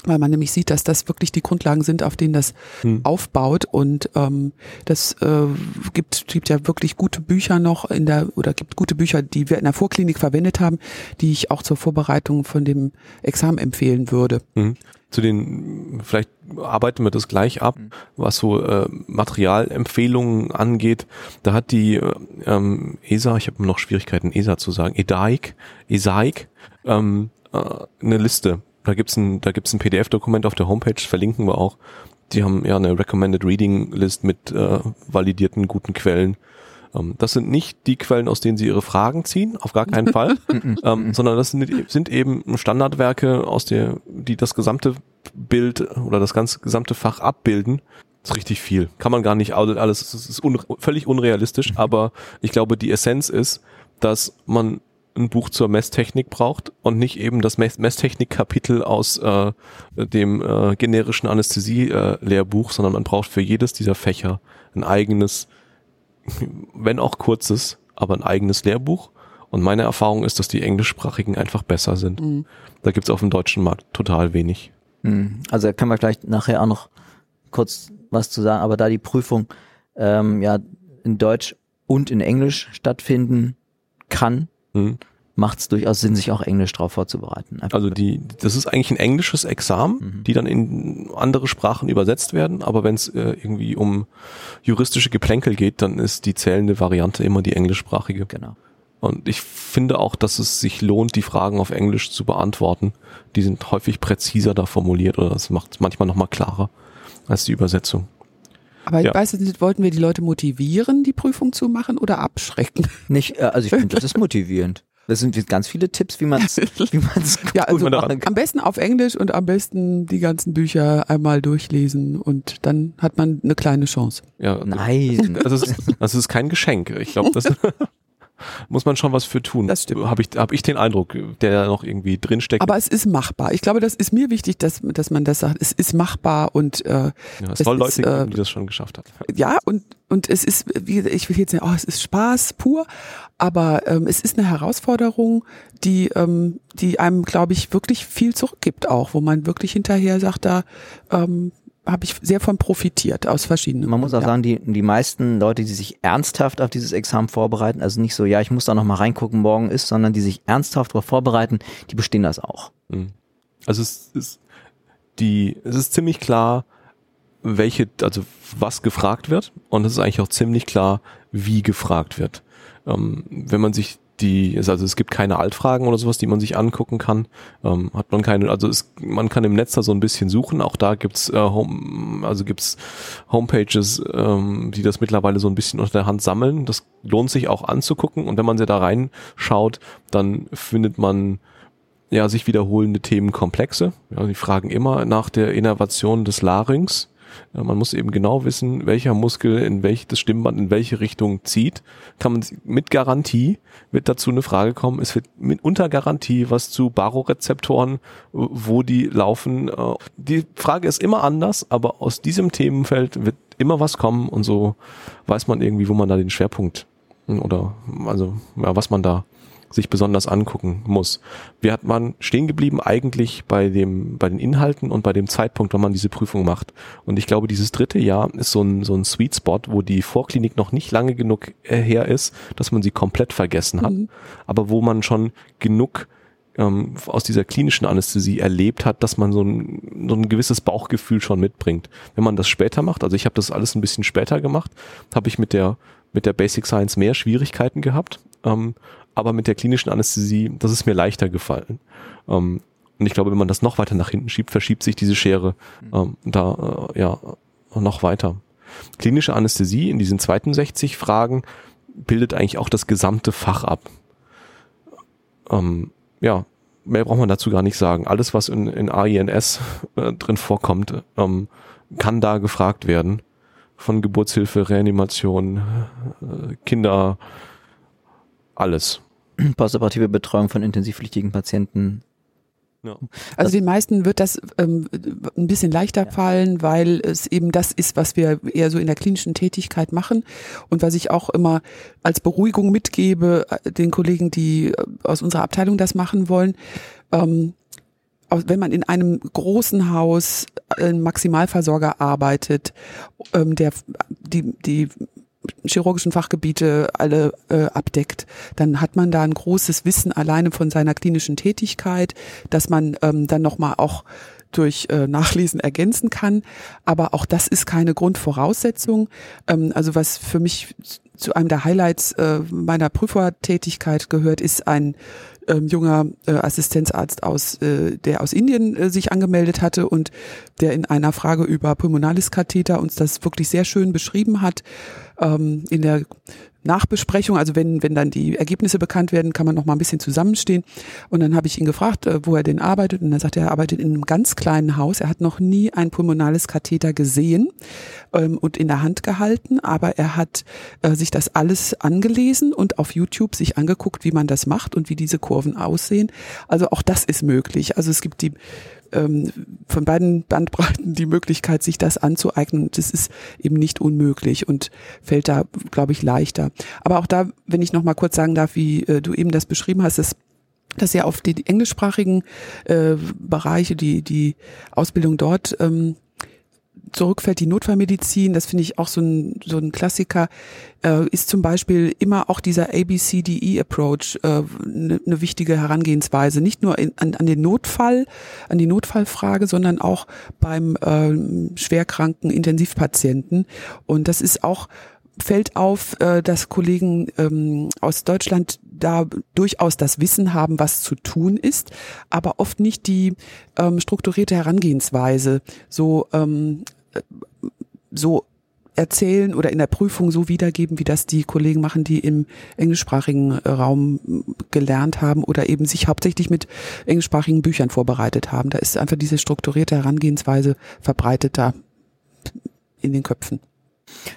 weil man nämlich sieht, dass das wirklich die Grundlagen sind, auf denen das hm. aufbaut und ähm, das äh, gibt gibt ja wirklich gute Bücher noch in der oder gibt gute Bücher, die wir in der Vorklinik verwendet haben, die ich auch zur Vorbereitung von dem Examen empfehlen würde. Hm. Zu den vielleicht arbeiten wir das gleich ab, hm. was so äh, Materialempfehlungen angeht. Da hat die äh, ähm, ESA, ich habe noch Schwierigkeiten ESA zu sagen, EDAIC, ESAIC ähm, äh, eine Liste da gibt's ein, da gibt's ein PDF-Dokument auf der Homepage, verlinken wir auch. Die haben ja eine Recommended Reading List mit äh, validierten guten Quellen. Ähm, das sind nicht die Quellen, aus denen sie ihre Fragen ziehen, auf gar keinen Fall, (laughs) ähm, sondern das sind, sind eben Standardwerke, aus der, die das gesamte Bild oder das ganze gesamte Fach abbilden. Das ist richtig viel. Kann man gar nicht alles, es ist un, völlig unrealistisch, mhm. aber ich glaube, die Essenz ist, dass man ein Buch zur Messtechnik braucht und nicht eben das Messtechnik-Kapitel aus äh, dem äh, generischen Anästhesie-Lehrbuch, sondern man braucht für jedes dieser Fächer ein eigenes, wenn auch kurzes, aber ein eigenes Lehrbuch Und meine Erfahrung ist, dass die englischsprachigen einfach besser sind. Mhm. Da gibt's auf dem deutschen Markt total wenig. Hm. Also da können wir gleich nachher auch noch kurz was zu sagen, aber da die Prüfung ähm, ja in Deutsch und in Englisch stattfinden kann, Hm. macht es durchaus Sinn, sich auch Englisch darauf vorzubereiten. Einfach Also die, das ist eigentlich ein englisches Examen, Mhm. die dann in andere Sprachen übersetzt werden. Aber wenn es äh, irgendwie um juristische Geplänkel geht, dann ist die zählende Variante immer die englischsprachige. genau. Und ich finde auch, dass es sich lohnt, die Fragen auf Englisch zu beantworten. Die sind häufig präziser da formuliert oder das macht es manchmal nochmal klarer als die Übersetzung. Aber ich Ja. weiß nicht, wollten wir die Leute motivieren, die Prüfung zu machen oder abschrecken? (laughs) Nicht, äh, also ich finde, das ist (laughs) motivierend. Das sind ganz viele Tipps, wie man es (laughs) wie man's Ja, also man daran. am besten auf Englisch und am besten die ganzen Bücher einmal durchlesen und dann hat man eine kleine Chance. Ja, Nein. Das ist, das ist kein Geschenk. Ich glaube, das muss man schon was für tun. Das stimmt. Habe ich, hab ich den Eindruck, der da noch irgendwie drinsteckt. Aber es ist machbar. Ich glaube, das ist mir wichtig, dass, dass man das sagt. Es ist machbar und äh, ja, es soll Leute geben, äh, die das schon geschafft haben. ja, und, und es ist, wie, ich will jetzt nicht, oh, es ist Spaß pur, aber ähm, es ist eine Herausforderung, die, ähm, die einem, glaube ich, wirklich viel zurückgibt auch, wo man wirklich hinterher sagt, da ähm, habe ich sehr von profitiert aus verschiedenen. Man muss auch ja. sagen, die, die meisten Leute, die sich ernsthaft auf dieses Examen vorbereiten, also nicht so, ja, ich muss da noch mal reingucken, morgen ist, sondern die sich ernsthaft darauf vorbereiten, die bestehen das auch. Mhm. Also es ist die, es ist ziemlich klar, welche, also was gefragt wird und es ist eigentlich auch ziemlich klar, wie gefragt wird. Ähm, wenn man sich die, also es gibt keine Altfragen oder sowas, die man sich angucken kann, ähm, hat man keine, also es, man kann im Netz da so ein bisschen suchen, auch da gibt's äh, Home, also gibt's Homepages, ähm, die das mittlerweile so ein bisschen unter der Hand sammeln. Das lohnt sich auch anzugucken und wenn man sie da reinschaut, dann findet man ja, sich wiederholende Themenkomplexe. Ja, die fragen immer nach der Innervation des Larynx. Ja, man muss eben genau wissen, welcher Muskel in welch, das Stimmband in welche Richtung zieht. Kann man mit Garantie wird dazu eine Frage kommen. Es wird mit unter Garantie was zu Barorezeptoren, wo die laufen. Äh, Die Frage ist immer anders, aber aus diesem Themenfeld wird immer was kommen und so weiß man irgendwie, wo man da den Schwerpunkt oder also ja, was man da sich besonders angucken muss. Wir hat man stehen geblieben eigentlich bei dem, bei den Inhalten und bei dem Zeitpunkt, wann man diese Prüfung macht. Und ich glaube, dieses dritte Jahr ist so ein, so ein Sweet Spot, wo die Vorklinik noch nicht lange genug äh, her ist, dass man sie komplett vergessen hat, Mhm. aber wo man schon genug ähm, aus dieser klinischen Anästhesie erlebt hat, dass man so ein, so ein gewisses Bauchgefühl schon mitbringt. Wenn man das später macht, also ich habe das alles ein bisschen später gemacht, habe ich mit der mit der Basic Science mehr Schwierigkeiten gehabt, ähm, aber mit der klinischen Anästhesie, das ist mir leichter gefallen. Ähm, und ich glaube, wenn man das noch weiter nach hinten schiebt, verschiebt sich diese Schere ähm, da äh, ja noch weiter. Klinische Anästhesie in diesen 62 Fragen bildet eigentlich auch das gesamte Fach ab. Ähm, ja, mehr braucht man dazu gar nicht sagen. Alles, was in, in AINS äh, drin vorkommt, ähm, kann da gefragt werden. Von Geburtshilfe, Reanimation, äh, Kinder, alles. (clears throat) Postoperative Betreuung von intensivpflichtigen Patienten. Also den meisten wird das ähm, ein bisschen leichter Ja. fallen, weil es eben das ist, was wir eher so in der klinischen Tätigkeit machen und was ich auch immer als Beruhigung mitgebe äh, den Kollegen, die äh, aus unserer Abteilung das machen wollen. Ähm, wenn man in einem großen Haus äh, ein Maximalversorger arbeitet, ähm, der die, die chirurgischen Fachgebiete alle äh, abdeckt, dann hat man da ein großes Wissen alleine von seiner klinischen Tätigkeit, dass man ähm, dann nochmal auch durch äh, Nachlesen ergänzen kann. Aber auch das ist keine Grundvoraussetzung. Ähm, also was für mich zu einem der Highlights äh, meiner Prüfertätigkeit gehört, ist ein ähm, junger äh, Assistenzarzt aus, äh, der aus Indien äh, sich angemeldet hatte und der in einer Frage über Pulmonaliskatheter uns das wirklich sehr schön beschrieben hat. Ähm, in der Nachbesprechung, also wenn, wenn dann die Ergebnisse bekannt werden, kann man noch mal ein bisschen zusammenstehen. Und dann habe ich ihn gefragt, äh, wo er denn arbeitet. Und er sagt, er arbeitet in einem ganz kleinen Haus. Er hat noch nie ein pulmonales Katheter gesehen ähm, und in der Hand gehalten, aber er hat äh, sich das alles angelesen und auf YouTube sich angeguckt, wie man das macht und wie diese Kurven aussehen. Also auch das ist möglich. Also es gibt die ähm, von beiden Bandbreiten die Möglichkeit, sich das anzueignen. Das ist eben nicht unmöglich und fällt da, glaube ich, leichter. Aber auch da, wenn ich noch mal kurz sagen darf, wie äh, du eben das beschrieben hast, das dass ja auf die englischsprachigen äh, Bereiche, die, die Ausbildung dort ähm, zurückfällt, die Notfallmedizin, das finde ich auch so ein, so ein Klassiker, äh, ist zum Beispiel immer auch dieser ABCDE-Approach eine äh, ne, ne wichtige Herangehensweise. Nicht nur in, an, an den Notfall, an die Notfallfrage, sondern auch beim äh, schwerkranken Intensivpatienten. Und das ist auch fällt auf, äh, dass Kollegen ähm, aus Deutschland da durchaus das Wissen haben, was zu tun ist, aber oft nicht die ähm, strukturierte Herangehensweise so ähm, äh, so erzählen oder in der Prüfung so wiedergeben, wie das die Kollegen machen, die im englischsprachigen Raum gelernt haben oder eben sich hauptsächlich mit englischsprachigen Büchern vorbereitet haben. Da ist einfach diese strukturierte Herangehensweise verbreiteter in den Köpfen.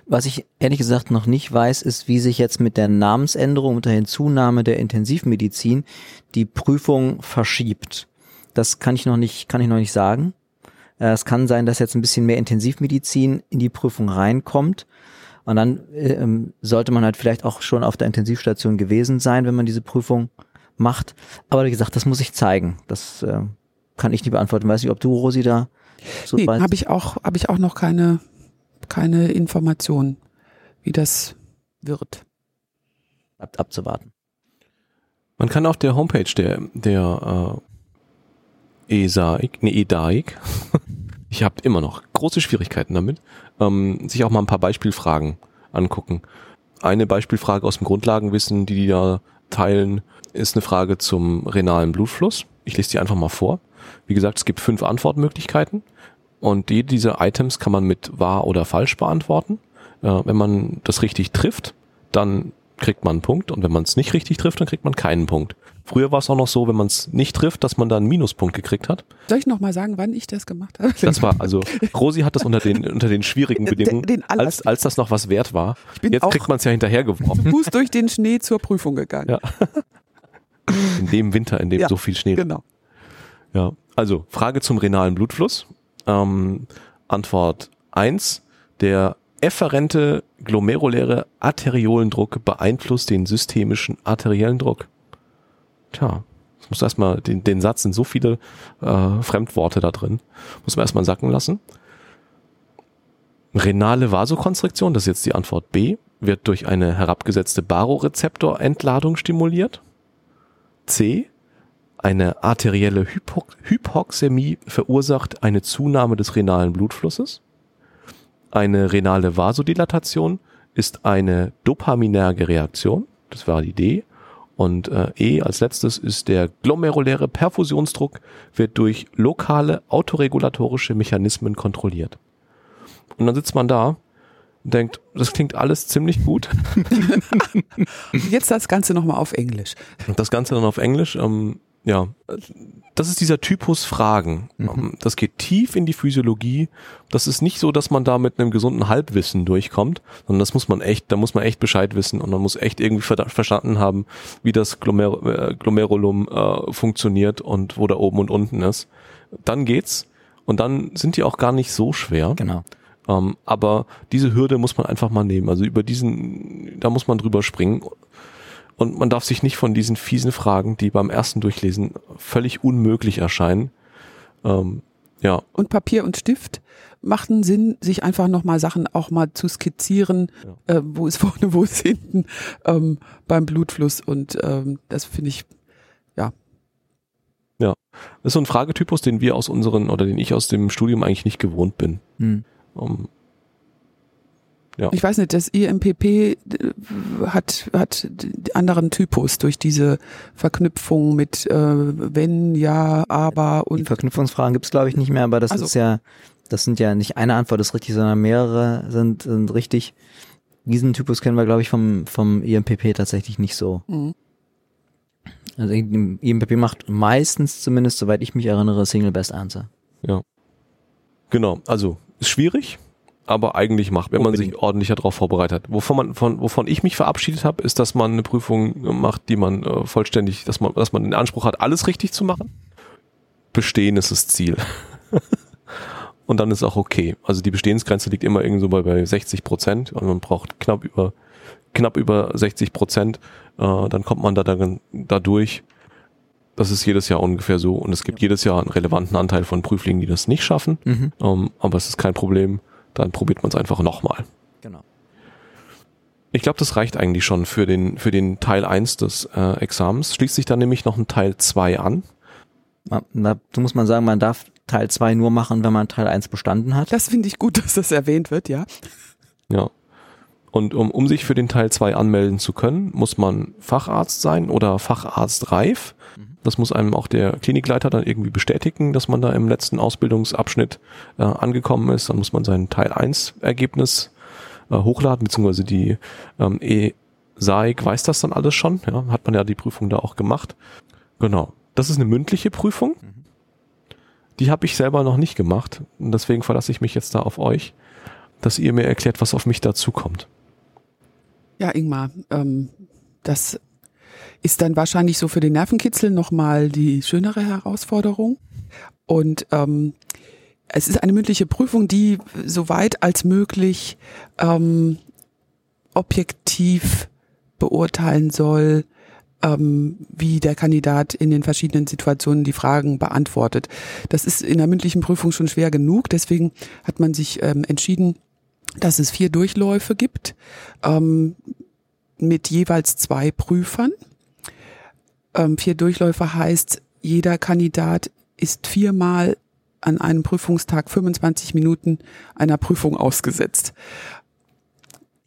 Was ich ehrlich gesagt noch nicht weiß, ist, wie sich jetzt mit der Namensänderung und der Hinzunahme der Intensivmedizin die Prüfung verschiebt. Das kann ich noch nicht, kann ich noch nicht sagen. Äh, es kann sein, dass jetzt ein bisschen mehr Intensivmedizin in die Prüfung reinkommt. Und dann ähm, sollte man halt vielleicht auch schon auf der Intensivstation gewesen sein, wenn man diese Prüfung macht. Aber wie gesagt, das muss ich zeigen. Das äh, kann ich nicht beantworten. Weiß nicht, ob du, Rosi, da so nee, habe ich auch, habe ich auch noch keine keine Information, wie das wird. Bleibt abzuwarten. Man kann auf der Homepage der, der ESAIC, nee, EDAIC, (laughs) ich habe immer noch große Schwierigkeiten damit, ähm, sich auch mal ein paar Beispielfragen angucken. Eine Beispielfrage aus dem Grundlagenwissen, die die da teilen, ist eine Frage zum renalen Blutfluss. Ich lese die einfach mal vor. Wie gesagt, es gibt fünf Antwortmöglichkeiten. Und jede dieser Items kann man mit wahr oder falsch beantworten. Äh, wenn man das richtig trifft, dann kriegt man einen Punkt. Und wenn man es nicht richtig trifft, dann kriegt man keinen Punkt. Früher war es auch noch so, wenn man es nicht trifft, dass man dann einen Minuspunkt gekriegt hat. Soll ich noch mal sagen, wann ich das gemacht habe? Das war, also (laughs) Rosi hat das unter den, unter den schwierigen Bedingungen, den, den als, als das noch was wert war. Jetzt kriegt man es ja hinterhergeworfen. Fuß durch den Schnee zur Prüfung gegangen. Ja. In dem Winter, in dem ja, so viel Schnee. Genau. Ja, also Frage zum renalen Blutfluss. Ähm, Antwort 1. Der efferente glomeruläre Arteriolendruck beeinflusst den systemischen arteriellen Druck. Tja, das muss erstmal, den, den Satz sind so viele äh, Fremdworte da drin. Muss man erstmal sacken lassen. Renale Vasokonstriktion, das ist jetzt die Antwort B, wird durch eine herabgesetzte Barorezeptorentladung stimuliert. C. Eine arterielle Hypo Hypoxämie verursacht eine Zunahme des renalen Blutflusses. Eine renale Vasodilatation ist eine dopaminerge Reaktion. Das war die D. Und äh, E als letztes ist der glomeruläre Perfusionsdruck, wird durch lokale autoregulatorische Mechanismen kontrolliert. Und dann sitzt man da und denkt, das klingt alles ziemlich gut. (laughs) Jetzt das Ganze nochmal auf Englisch. Das Ganze dann auf Englisch. Ähm, ja, das ist dieser Typus Fragen. Mhm. Das geht tief in die Physiologie. Das ist nicht so, dass man da mit einem gesunden Halbwissen durchkommt, sondern das muss man echt, da muss man echt Bescheid wissen und man muss echt irgendwie verstanden haben, wie das Glomer äh, Glomerulum äh, funktioniert und wo da oben und unten ist. Dann geht's und dann sind die auch gar nicht so schwer. Genau. Ähm, aber diese Hürde muss man einfach mal nehmen. Also über diesen, da muss man drüber springen und man darf sich nicht von diesen fiesen Fragen, die beim ersten Durchlesen völlig unmöglich erscheinen, ähm, ja. Und Papier und Stift machten Sinn, sich einfach nochmal Sachen auch mal zu skizzieren, ja. äh, wo ist (laughs) vorne, wo ist hinten ähm, beim Blutfluss. Und ähm, das finde ich, ja. Ja, das ist so ein Fragetypus, den wir aus unseren oder den ich aus dem Studium eigentlich nicht gewohnt bin. Hm. Um, ja. Ich weiß nicht, das IMPP äh, hat, hat anderen Typus durch diese Verknüpfung mit äh, wenn, ja, aber und. Die Verknüpfungsfragen gibt's glaube ich nicht mehr, aber das also. ist ja, das sind ja nicht eine Antwort ist richtig, sondern mehrere sind, sind richtig. Diesen Typus kennen wir, glaube ich, vom, vom IMPP tatsächlich nicht so. Mhm. Also IMPP macht meistens, zumindest soweit ich mich erinnere, Single Best Answer. Ja. Genau, also ist schwierig, aber eigentlich macht, wenn man sich ordentlicher darauf vorbereitet hat. Wovon man, von, wovon ich mich verabschiedet habe, ist, dass man eine Prüfung macht, die man äh, vollständig, dass man, dass man den Anspruch hat, alles richtig zu machen. Bestehen ist das Ziel. (laughs) und dann ist auch okay. Also die Bestehensgrenze liegt immer irgendwo bei, bei 60 Prozent und man braucht knapp über knapp über 60 Prozent. Äh, dann kommt man da, da, da durch. Das ist jedes Jahr ungefähr so und es gibt jedes Jahr einen relevanten Anteil von Prüflingen, die das nicht schaffen. Mhm. Ähm, aber es ist kein Problem. Dann probiert man es einfach nochmal. Genau. Ich glaube, das reicht eigentlich schon für den, für den Teil 1 des äh, Examens. Schließt sich dann nämlich noch ein Teil 2 an. Da muss man sagen, man darf Teil 2 nur machen, wenn man Teil 1 bestanden hat. Das finde ich gut, (laughs) dass das erwähnt wird, ja. Ja. Und um, um sich für den Teil 2 anmelden zu können, muss man Facharzt sein oder Facharztreif. Das muss einem auch der Klinikleiter dann irgendwie bestätigen, dass man da im letzten Ausbildungsabschnitt äh, angekommen ist. Dann muss man sein Teil 1 Ergebnis äh, hochladen, beziehungsweise die ähm, E-SAIG weiß das dann alles schon. Ja, hat man ja die Prüfung da auch gemacht. Genau. Das ist eine mündliche Prüfung. Die habe ich selber noch nicht gemacht. Und deswegen verlasse ich mich jetzt da auf euch, dass ihr mir erklärt, was auf mich dazukommt. Ja, Ingmar, ähm, das ist dann wahrscheinlich so für den Nervenkitzel nochmal die schönere Herausforderung. Und ähm, es ist eine mündliche Prüfung, die so weit als möglich ähm, objektiv beurteilen soll, ähm, wie der Kandidat in den verschiedenen Situationen die Fragen beantwortet. Das ist in der mündlichen Prüfung schon schwer genug. Deswegen hat man sich ähm, entschieden, dass es vier Durchläufe gibt ähm, mit jeweils zwei Prüfern. Ähm, vier Durchläufe heißt, jeder Kandidat ist viermal an einem Prüfungstag 25 Minuten einer Prüfung ausgesetzt.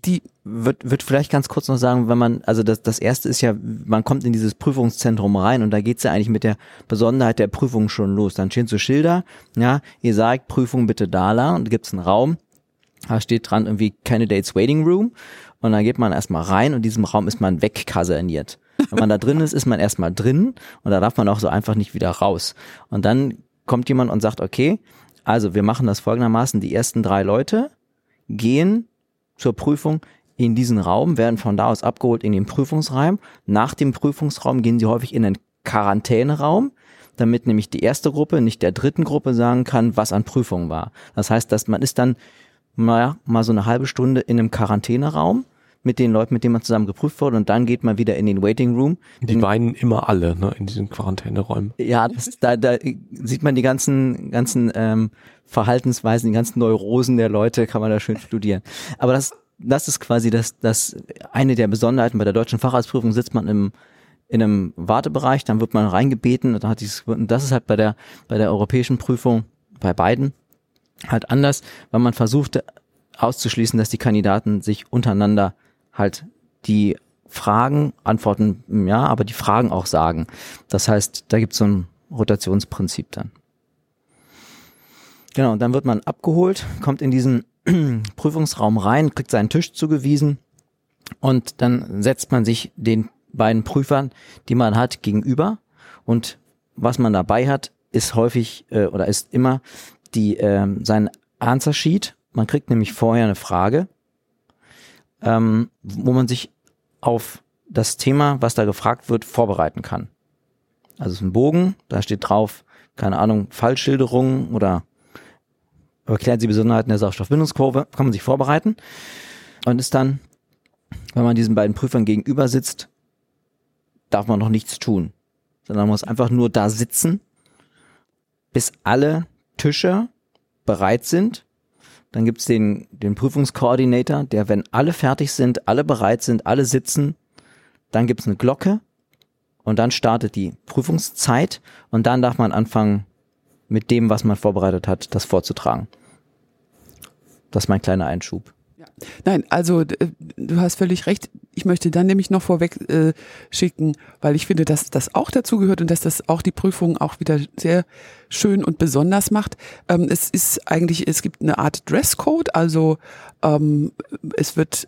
Die wird, wird vielleicht ganz kurz noch sagen, wenn man, also das, das erste ist ja, man kommt in dieses Prüfungszentrum rein und da geht's ja eigentlich mit der Besonderheit der Prüfung schon los. Dann stehen so Schilder, ja, ihr sagt Prüfung bitte da lang und gibt's einen Raum, da steht dran irgendwie Candidates Waiting Room und dann geht man erstmal rein und in diesem Raum ist man wegkaserniert. Wenn man da drin ist, ist man erstmal drin und da darf man auch so einfach nicht wieder raus. Und dann kommt jemand und sagt, okay, also wir machen das folgendermaßen, die ersten drei Leute gehen zur Prüfung in diesen Raum, werden von da aus abgeholt in den Prüfungsraum. Nach dem Prüfungsraum gehen sie häufig in den Quarantäneraum, damit nämlich die erste Gruppe nicht der dritten Gruppe sagen kann, was an Prüfung war. Das heißt, dass man ist dann naja, mal so eine halbe Stunde in einem Quarantäneraum mit den Leuten, mit denen man zusammen geprüft wurde und dann geht man wieder in den Waiting Room. Die weinen immer alle ne, in diesen Quarantäneräumen. Ja, das, da, da sieht man die ganzen, ganzen ähm, Verhaltensweisen, die ganzen Neurosen der Leute, kann man da schön studieren. Aber das, das ist quasi das, das eine der Besonderheiten. Bei der deutschen Facharztprüfung sitzt man im in einem Wartebereich, dann wird man reingebeten und, dann hat dieses, und das ist halt bei der bei der europäischen Prüfung bei beiden halt anders, weil man versucht auszuschließen, dass die Kandidaten sich untereinander halt die Fragen, Antworten ja, aber die Fragen auch sagen. Das heißt, da gibt es so ein Rotationsprinzip dann. Genau, und dann wird man abgeholt, kommt in diesen (clears throat) Prüfungsraum rein, kriegt seinen Tisch zugewiesen und dann setzt man sich den beiden Prüfern, die man hat, gegenüber und was man dabei hat, ist häufig äh, oder ist immer die äh, sein Answer Sheet. Man kriegt nämlich vorher eine Frage ähm, wo man sich auf das Thema, was da gefragt wird, vorbereiten kann. Also es ist ein Bogen, da steht drauf, keine Ahnung, Fallschilderung oder erklären Sie Besonderheiten der Sauerstoffbindungskurve, kann man sich vorbereiten und ist dann, wenn man diesen beiden Prüfern gegenüber sitzt, darf man noch nichts tun, sondern man muss einfach nur da sitzen, bis alle Tische bereit sind dann gibt's den, den Prüfungskoordinator, der, wenn alle fertig sind, alle bereit sind, alle sitzen, dann gibt's eine Glocke und dann startet die Prüfungszeit und dann darf man anfangen, mit dem, was man vorbereitet hat, das vorzutragen. Das ist mein kleiner Einschub. Nein, also äh, du hast völlig recht. Ich möchte dann nämlich noch vorweg äh, schicken, weil ich finde, dass das auch dazu gehört und dass das auch die Prüfung auch wieder sehr schön und besonders macht. Ähm, es ist eigentlich, es gibt eine Art Dresscode, also ähm, es wird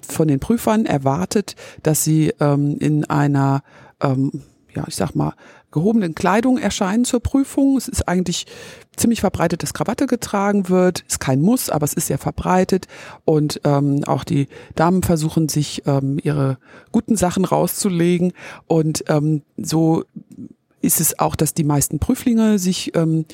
von den Prüfern erwartet, dass sie ähm, in einer, ähm, ja, ich sag mal, gehobenen Kleidung erscheinen zur Prüfung. Es ist eigentlich ziemlich verbreitet, dass Krawatte getragen wird. Ist kein Muss, aber es ist sehr verbreitet. Und ähm, auch die Damen versuchen sich ähm, ihre guten Sachen rauszulegen. Und ähm, so ist es auch, dass die meisten Prüflinge sich ähm,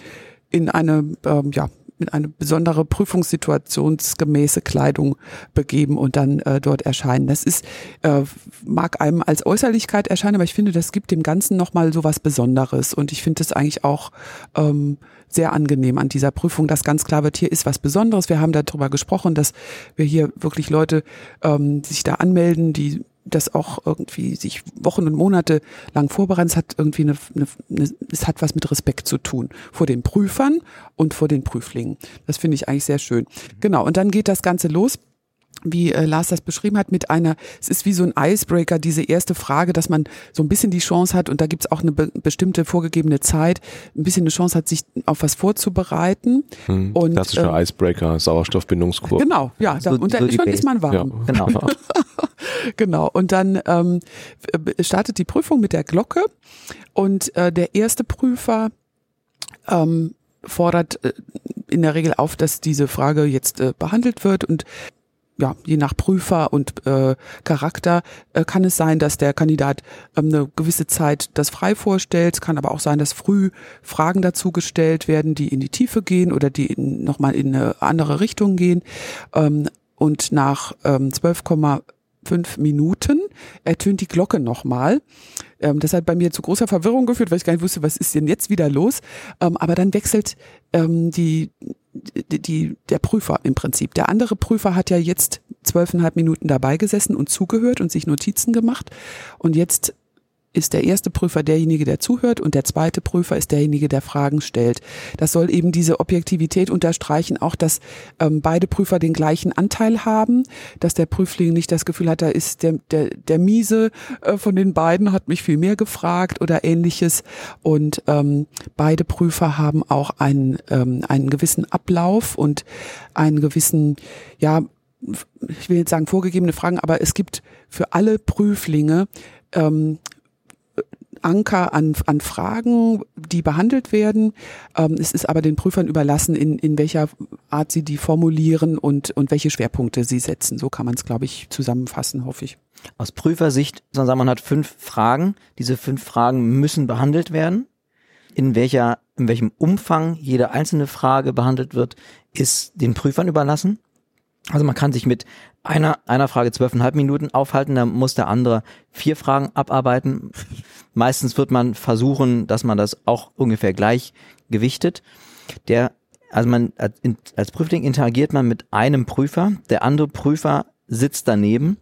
in eine ähm, ja, in eine besondere prüfungssituationsgemäße Kleidung begeben und dann äh, dort erscheinen. Das ist, äh, mag einem als Äußerlichkeit erscheinen, aber ich finde, das gibt dem Ganzen nochmal so was Besonderes. Und ich finde es eigentlich auch ähm, sehr angenehm an dieser Prüfung, dass ganz klar wird, hier ist was Besonderes. Wir haben darüber gesprochen, dass wir hier wirklich Leute ähm, sich da anmelden, die das auch irgendwie sich Wochen und Monate lang vorbereiten. Es hat irgendwie eine, eine, eine, es hat was mit Respekt zu tun vor den Prüfern und vor den Prüflingen. Das finde ich eigentlich sehr schön. Genau. Und dann geht das Ganze los wie äh, Lars das beschrieben hat, mit einer, es ist wie so ein Icebreaker, diese erste Frage, dass man so ein bisschen die Chance hat, und da gibt's auch eine be bestimmte vorgegebene Zeit, ein bisschen eine Chance hat, sich auf was vorzubereiten. Hm, und, klassischer äh, Icebreaker, Sauerstoffbindungskurve. Genau, ja, so, und dann so schon ist man warm. Ja. Genau. (laughs) genau. Und dann ähm, startet die Prüfung mit der Glocke und äh, der erste Prüfer ähm, fordert äh, in der Regel auf, dass diese Frage jetzt äh, behandelt wird und ja, je nach Prüfer und äh, Charakter äh, kann es sein, dass der Kandidat ähm, eine gewisse Zeit das frei vorstellt. Es kann aber auch sein, dass früh Fragen dazu gestellt werden, die in die Tiefe gehen oder die nochmal in eine andere Richtung gehen. Ähm, und nach ähm, 12,5 Minuten ertönt die Glocke nochmal. Ähm, das hat bei mir zu großer Verwirrung geführt, weil ich gar nicht wusste, was ist denn jetzt wieder los. Ähm, aber dann wechselt ähm, die, die, die, der Prüfer im Prinzip. Der andere Prüfer hat ja jetzt zwölfeinhalb Minuten dabei gesessen und zugehört und sich Notizen gemacht. Und jetzt ist der erste Prüfer derjenige, der zuhört und der zweite Prüfer ist derjenige, der Fragen stellt. Das soll eben diese Objektivität unterstreichen, auch dass ähm, beide Prüfer den gleichen Anteil haben, dass der Prüfling nicht das Gefühl hat, da ist der, der, der Miese äh, von den beiden, hat mich viel mehr gefragt oder ähnliches. Und ähm, beide Prüfer haben auch einen, ähm, einen gewissen Ablauf und einen gewissen, ja, ich will jetzt sagen vorgegebene Fragen, aber es gibt für alle Prüflinge ähm, Anker an, an Fragen, die behandelt werden. Ähm, es ist aber den Prüfern überlassen, in, in welcher Art sie die formulieren und, und welche Schwerpunkte sie setzen. So kann man es, glaube ich, zusammenfassen, hoffe ich. Aus Prüfersicht, sondern man hat fünf Fragen. Diese fünf Fragen müssen behandelt werden. In welcher, in welchem Umfang jede einzelne Frage behandelt wird, ist den Prüfern überlassen. Also man kann sich mit einer, einer Frage zwölfeinhalb Minuten aufhalten, dann muss der andere vier Fragen abarbeiten. Meistens wird man versuchen, dass man das auch ungefähr gleich gewichtet. Der, also man, als Prüfling interagiert man mit einem Prüfer, der andere Prüfer sitzt daneben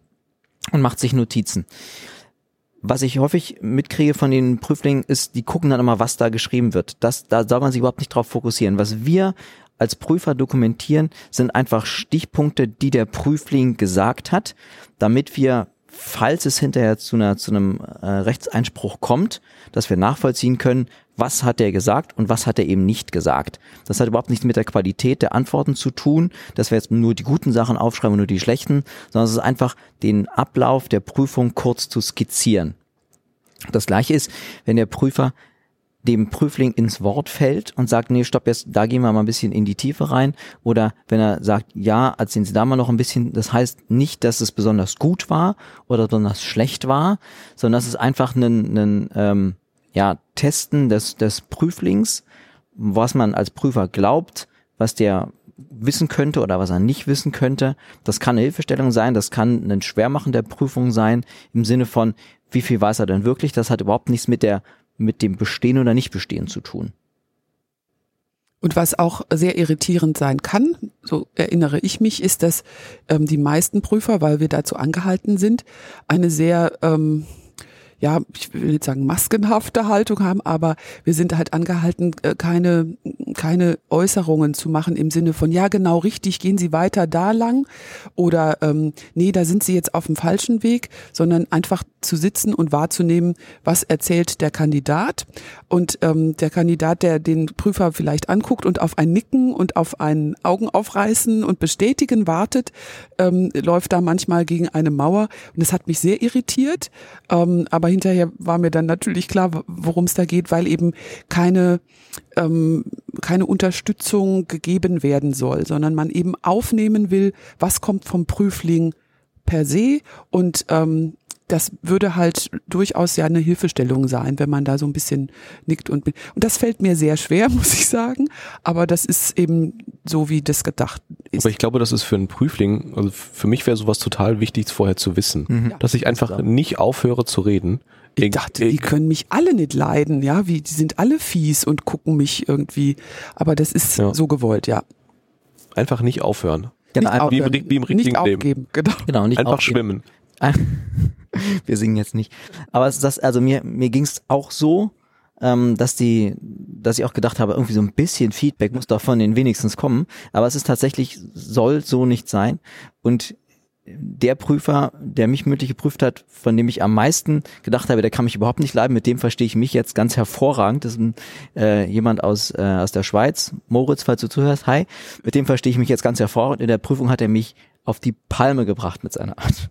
und macht sich Notizen. Was ich häufig mitkriege von den Prüflingen ist, die gucken dann immer, was da geschrieben wird. Das, da soll man sich überhaupt nicht drauf fokussieren. Was wir als Prüfer dokumentieren, sind einfach Stichpunkte, die der Prüfling gesagt hat, damit wir, falls es hinterher zu, einer, zu einem äh, Rechtseinspruch kommt, dass wir nachvollziehen können, was hat er gesagt und was hat er eben nicht gesagt. Das hat überhaupt nichts mit der Qualität der Antworten zu tun, dass wir jetzt nur die guten Sachen aufschreiben und nur die schlechten, sondern es ist einfach den Ablauf der Prüfung kurz zu skizzieren. Das gleiche ist, wenn der Prüfer dem Prüfling ins Wort fällt und sagt, nee, stopp, jetzt, da gehen wir mal ein bisschen in die Tiefe rein. Oder wenn er sagt, ja, erzählen Sie da mal noch ein bisschen, das heißt nicht, dass es besonders gut war oder besonders schlecht war, sondern das ist einfach ein, ein ähm, ja, Testen des, des Prüflings, was man als Prüfer glaubt, was der wissen könnte oder was er nicht wissen könnte. Das kann eine Hilfestellung sein, das kann ein Schwermachen der Prüfung sein, im Sinne von, wie viel weiß er denn wirklich? Das hat überhaupt nichts mit der mit dem Bestehen oder Nicht-Bestehen zu tun. Und was auch sehr irritierend sein kann, so erinnere ich mich, ist, dass ähm, die meisten Prüfer, weil wir dazu angehalten sind, eine sehr ähm, ja, ich will jetzt sagen maskenhafte Haltung haben, aber wir sind halt angehalten, äh, keine, keine Äußerungen zu machen im Sinne von, ja genau richtig, gehen Sie weiter da lang oder ähm, nee, da sind Sie jetzt auf dem falschen Weg, sondern einfach zu sitzen und wahrzunehmen, was erzählt der Kandidat. Und ähm, der Kandidat, der den Prüfer vielleicht anguckt und auf ein Nicken und auf ein Augen aufreißen und bestätigen wartet, ähm, läuft da manchmal gegen eine Mauer. Und das hat mich sehr irritiert, ähm, aber aber hinterher war mir dann natürlich klar, worum es da geht, weil eben keine, ähm, keine Unterstützung gegeben werden soll, sondern man eben aufnehmen will, was kommt vom Prüfling per se und ähm, das würde halt durchaus ja eine Hilfestellung sein, wenn man da so ein bisschen nickt und und das fällt mir sehr schwer, (laughs) muss ich sagen, aber das ist eben so wie das gedacht ist. Aber ich glaube, das ist für einen Prüfling, also für mich wäre sowas total wichtig vorher zu wissen, Mhm. dass ich einfach Ja. nicht aufhöre zu reden. Ich dachte, die können mich alle nicht leiden, ja, wie die sind alle fies und gucken mich irgendwie, aber das ist Ja. so gewollt, ja. einfach nicht aufhören. Genau, nicht wie im wie im nicht richtigen Leben. aufgeben, genau. genau nicht Einfach aufgeben. schwimmen. (laughs) Wir singen jetzt nicht. Aber es ist das, also mir, mir ging es auch so, ähm, dass die, dass ich auch gedacht habe, irgendwie so ein bisschen Feedback muss doch von den wenigstens kommen. Aber es ist tatsächlich, soll so nicht sein. Und der Prüfer, der mich mündlich geprüft hat, von dem ich am meisten gedacht habe, der kann mich überhaupt nicht leiden, mit dem verstehe ich mich jetzt ganz hervorragend. Das ist ein, äh, jemand aus, äh, aus der Schweiz, Moritz, falls du zuhörst, hi. Mit dem verstehe ich mich jetzt ganz hervorragend. In der Prüfung hat er mich auf die Palme gebracht mit seiner Art.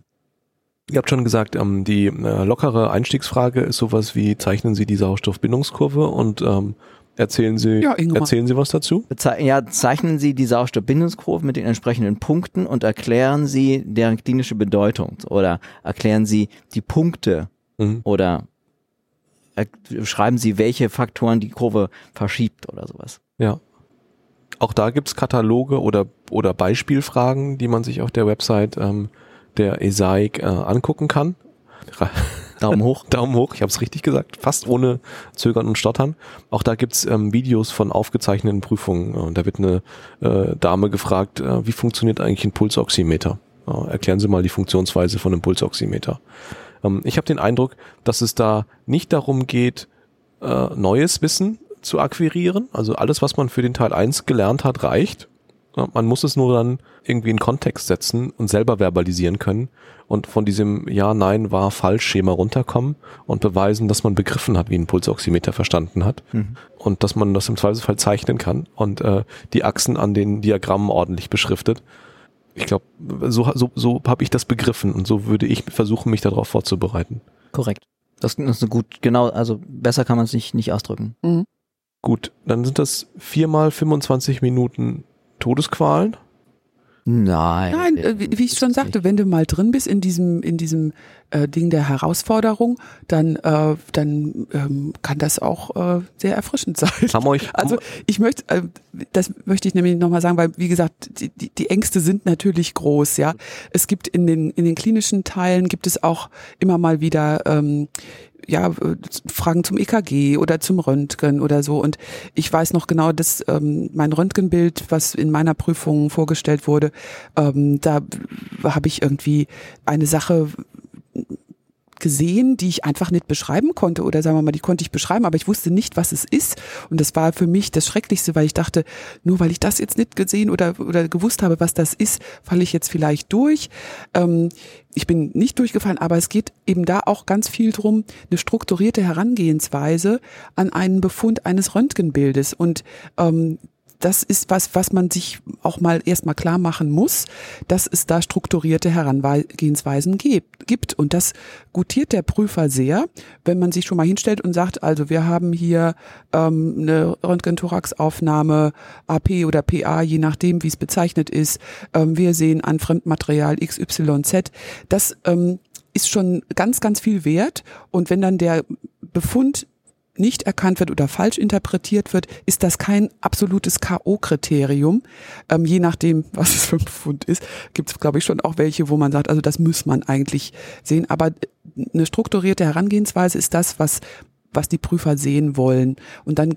Ihr habt schon gesagt, ähm, die äh, lockere Einstiegsfrage ist sowas wie, zeichnen Sie die Sauerstoffbindungskurve und ähm, erzählen Sie, Ja, erzählen Sie was dazu? Bezei ja, zeichnen Sie die Sauerstoffbindungskurve mit den entsprechenden Punkten und erklären Sie deren klinische Bedeutung oder erklären Sie die Punkte Mhm. oder er schreiben Sie, welche Faktoren die Kurve verschiebt oder sowas. Ja. Auch da gibt's Kataloge oder, oder Beispielfragen, die man sich auf der Website ähm, der ESAIC äh, angucken kann. (laughs) Daumen hoch. (laughs) Daumen hoch, ich habe es richtig gesagt, fast ohne Zögern und Stottern. Auch da gibt's ähm, Videos von aufgezeichneten Prüfungen. Und da wird eine äh, Dame gefragt, äh, wie funktioniert eigentlich ein Pulsoximeter? Äh, erklären Sie mal die Funktionsweise von einem Pulsoximeter. Ähm, ich habe den Eindruck, dass es da nicht darum geht, äh, neues Wissen zu akquirieren. Also alles, was man für den Teil 1 gelernt hat, reicht. Ja, Man muss es nur dann irgendwie in Kontext setzen und selber verbalisieren können und von diesem Ja, Nein, war falsch Schema runterkommen und beweisen, dass man begriffen hat, wie ein Pulsoximeter verstanden hat Mhm. und dass man das im Zweifelsfall zeichnen kann und äh, die Achsen an den Diagrammen ordentlich beschriftet. Ich glaube, so, so, so habe ich das begriffen und so würde ich versuchen, mich darauf vorzubereiten. Korrekt. Das ist eine gut, genau, also besser kann man es nicht, nicht ausdrücken. Gut, dann sind das viermal 25 Minuten Todesqualen. Nein. Nein, äh, wie, ich schon sagte, wenn du mal drin bist in diesem in diesem äh, Ding der Herausforderung, dann äh, dann ähm, kann das auch äh, sehr erfrischend (laughs) sein. Haben euch, Also ich möchte, äh, das möchte ich nämlich nochmal sagen, weil wie gesagt, die, die, die Ängste sind natürlich groß, ja. Es gibt in den in den klinischen Teilen gibt es auch immer mal wieder ähm, ja, äh, Fragen zum EKG oder zum Röntgen oder so. Und ich weiß noch genau, dass ähm, mein Röntgenbild, was in meiner Prüfung vorgestellt wurde, ähm, da habe ich irgendwie eine Sache gesehen, die ich einfach nicht beschreiben konnte oder sagen wir mal, die konnte ich beschreiben, aber ich wusste nicht, was es ist und das war für mich das Schrecklichste, weil ich dachte, nur weil ich das jetzt nicht gesehen oder oder gewusst habe, was das ist, falle ich jetzt vielleicht durch. Ähm, ich bin nicht durchgefallen, aber es geht eben da auch ganz viel drum, eine strukturierte Herangehensweise an einen Befund eines Röntgenbildes und ähm, das ist was, was man sich auch mal erstmal klar machen muss, dass es da strukturierte Herangehensweisen gibt. Und das gutiert der Prüfer sehr, wenn man sich schon mal hinstellt und sagt, also wir haben hier ähm, eine Röntgenthoraxaufnahme, AP oder PA, je nachdem, wie es bezeichnet ist. Ähm, wir sehen an Fremdmaterial XYZ. Das ähm, ist schon ganz, ganz viel wert. Und wenn dann der Befund nicht erkannt wird oder falsch interpretiert wird, ist das kein absolutes K.O.-Kriterium. Ähm, je nachdem, (laughs) was es für ein Befund ist, gibt es, glaube ich, schon auch welche, wo man sagt, also das muss man eigentlich sehen. Aber eine strukturierte Herangehensweise ist das, was, was die Prüfer sehen wollen. Und dann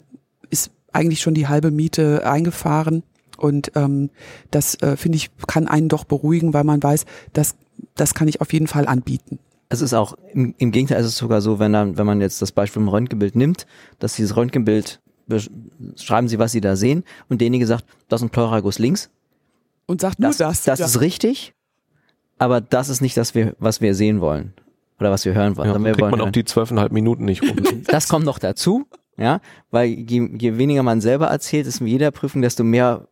ist eigentlich schon die halbe Miete eingefahren. Und ähm, das, äh, finde ich, kann einen doch beruhigen, weil man weiß, das, das kann ich auf jeden Fall anbieten. Es ist auch, im, im Gegenteil ist es sogar so, wenn, dann, wenn man jetzt das Beispiel im Röntgenbild nimmt, dass dieses Röntgenbild, schreiben Sie, was Sie da sehen, und derjenige sagt, das ist ein Pleuragus links. Und sagt nur Das, das. das ja. ist richtig, aber das ist nicht das, was wir sehen wollen. Oder was wir hören wollen. ja, dann wir kriegt wollen man auch hören. die zwölfeinhalb Minuten nicht rum. Das kommt noch dazu, ja, weil je, je weniger man selber erzählt, ist in jeder Prüfung, desto mehr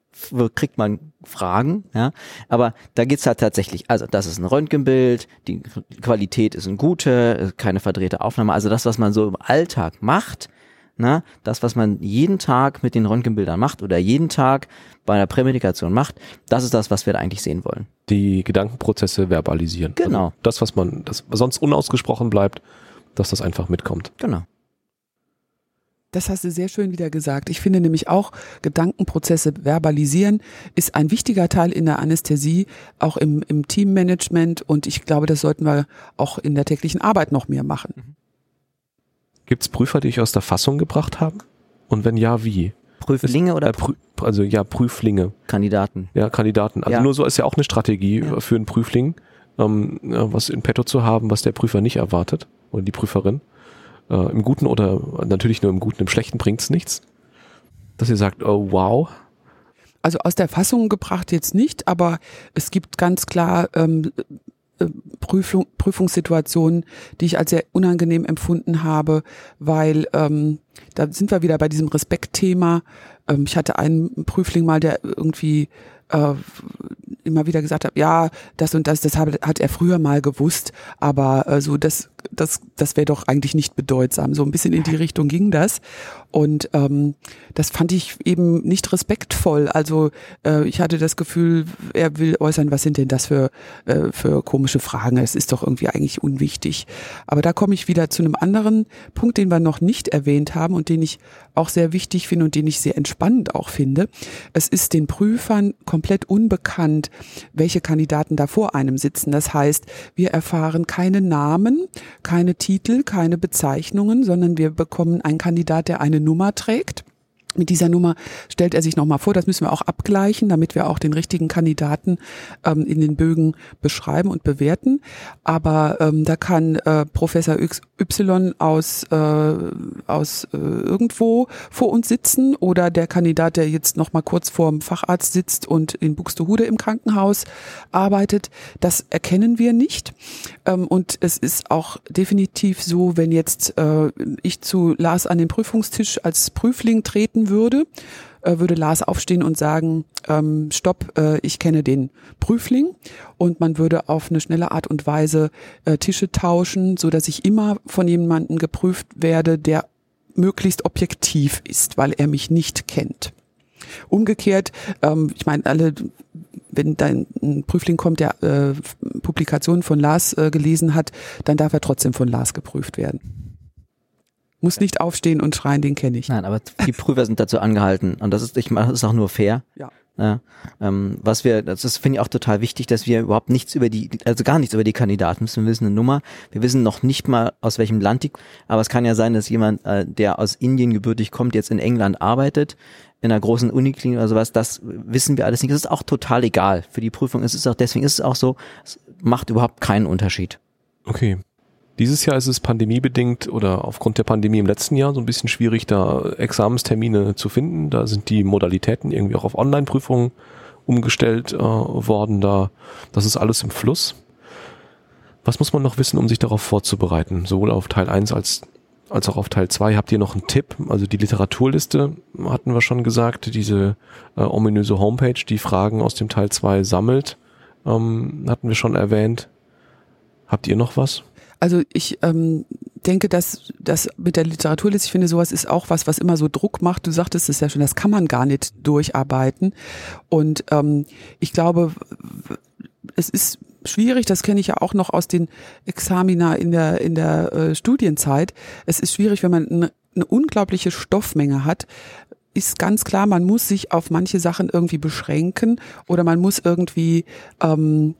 kriegt man Fragen, ja. Aber da geht's halt tatsächlich, also das ist ein Röntgenbild, die Qualität ist eine gute, keine verdrehte Aufnahme. Also das, was man so im Alltag macht, na, das, was man jeden Tag mit den Röntgenbildern macht oder jeden Tag bei einer Prämedikation macht, das ist das, was wir da eigentlich sehen wollen. Die Gedankenprozesse verbalisieren. Genau. Also das, was man, das sonst unausgesprochen bleibt, dass das einfach mitkommt. Genau. Das hast du sehr schön wieder gesagt. Ich finde nämlich auch, Gedankenprozesse verbalisieren ist ein wichtiger Teil in der Anästhesie, auch im, im Teammanagement. Und ich glaube, das sollten wir auch in der täglichen Arbeit noch mehr machen. Gibt es Prüfer, die euch aus der Fassung gebracht haben? Und wenn ja, wie? Prüflinge oder Äh, Prü also ja, Prüflinge, Kandidaten? ja, Kandidaten. Also Ja. nur so ist ja auch eine Strategie Ja. äh, für einen Prüfling, ähm, ja, was in petto zu haben, was der Prüfer nicht erwartet oder die Prüferin. Äh, Im Guten oder natürlich nur im Guten, im Schlechten bringt's nichts. Dass ihr sagt, oh wow, Also aus der Fassung gebracht jetzt nicht, aber es gibt ganz klar ähm, äh, Prüfung, Prüfungssituationen, die ich als sehr unangenehm empfunden habe, weil ähm, da sind wir wieder bei diesem Respektthema. Ähm, ich hatte einen Prüfling mal, der irgendwie äh, immer wieder gesagt hat, ja, das und das, das hat, hat er früher mal gewusst, aber äh, so das, das, das wäre doch eigentlich nicht bedeutsam. So ein bisschen in die Richtung ging das. Und ähm, das fand ich eben nicht respektvoll. Also äh, ich hatte das Gefühl, er will äußern, was sind denn das für, äh, für komische Fragen? Es ist doch irgendwie eigentlich unwichtig. Aber da komme ich wieder zu einem anderen Punkt, den wir noch nicht erwähnt haben und den ich auch sehr wichtig finde und den ich sehr entspannend auch finde. Es ist den Prüfern komplett unbekannt, welche Kandidaten da vor einem sitzen. Das heißt, wir erfahren keine Namen, keine Titel, keine Bezeichnungen, sondern wir bekommen einen Kandidat, der eine Nummer trägt. Mit dieser Nummer stellt er sich nochmal vor, das müssen wir auch abgleichen, damit wir auch den richtigen Kandidaten ähm, in den Bögen beschreiben und bewerten. Aber ähm, da kann äh, Professor Y aus, äh, aus äh, irgendwo vor uns sitzen oder der Kandidat, der jetzt nochmal kurz vorm Facharzt sitzt und in Buxtehude im Krankenhaus arbeitet, das erkennen wir nicht. Ähm, und es ist auch definitiv so, wenn jetzt äh, ich zu Lars an den Prüfungstisch als Prüfling treten würde, äh, würde Lars aufstehen und sagen, ähm, stopp, äh, ich kenne den Prüfling und man würde auf eine schnelle Art und Weise äh, Tische tauschen, so dass ich immer von jemandem geprüft werde, der möglichst objektiv ist, weil er mich nicht kennt. Umgekehrt, ähm, ich meine, alle, wenn dein ein Prüfling kommt, der äh, Publikationen von Lars äh, gelesen hat, dann darf er trotzdem von Lars geprüft werden. Muss nicht aufstehen und schreien, den kenne ich. Nein, aber die Prüfer sind dazu angehalten und das ist, ich meine, das ist auch nur fair. Ja. Ja, ähm, was wir, das ist, finde ich auch total wichtig, dass wir überhaupt nichts über die, also gar nichts über die Kandidaten wissen. Wir wissen eine Nummer, wir wissen noch nicht mal aus welchem Land die, aber es kann ja sein, dass jemand, äh, der aus Indien gebürtig kommt, jetzt in England arbeitet, in einer großen Uniklinik oder sowas, das wissen wir alles nicht. Das ist auch total egal. Für die Prüfung ist es auch, deswegen ist es auch so, es macht überhaupt keinen Unterschied. Okay. Dieses Jahr ist es pandemiebedingt oder aufgrund der Pandemie im letzten Jahr so ein bisschen schwierig, da Examenstermine zu finden. Da sind die Modalitäten irgendwie auch auf Online-Prüfungen umgestellt äh, worden. Da, das ist alles im Fluss. Was muss man noch wissen, um sich darauf vorzubereiten? Sowohl auf Teil 1 als, als auch auf Teil 2. Habt ihr noch einen Tipp? Also die Literaturliste hatten wir schon gesagt, diese äh, ominöse Homepage, die Fragen aus dem Teil 2 sammelt, ähm, hatten wir schon erwähnt. Habt ihr noch was? Also ich ähm, denke, dass das mit der Literaturliste, ich finde, sowas ist auch was, was immer so Druck macht. Du sagtest es ja schon, das kann man gar nicht durcharbeiten. Und ähm, ich glaube, es ist schwierig, das kenne ich ja auch noch aus den Examina in der, in der äh, Studienzeit. Es ist schwierig, wenn man eine, eine unglaubliche Stoffmenge hat, ist ganz klar, man muss sich auf manche Sachen irgendwie beschränken oder man muss irgendwie ähm,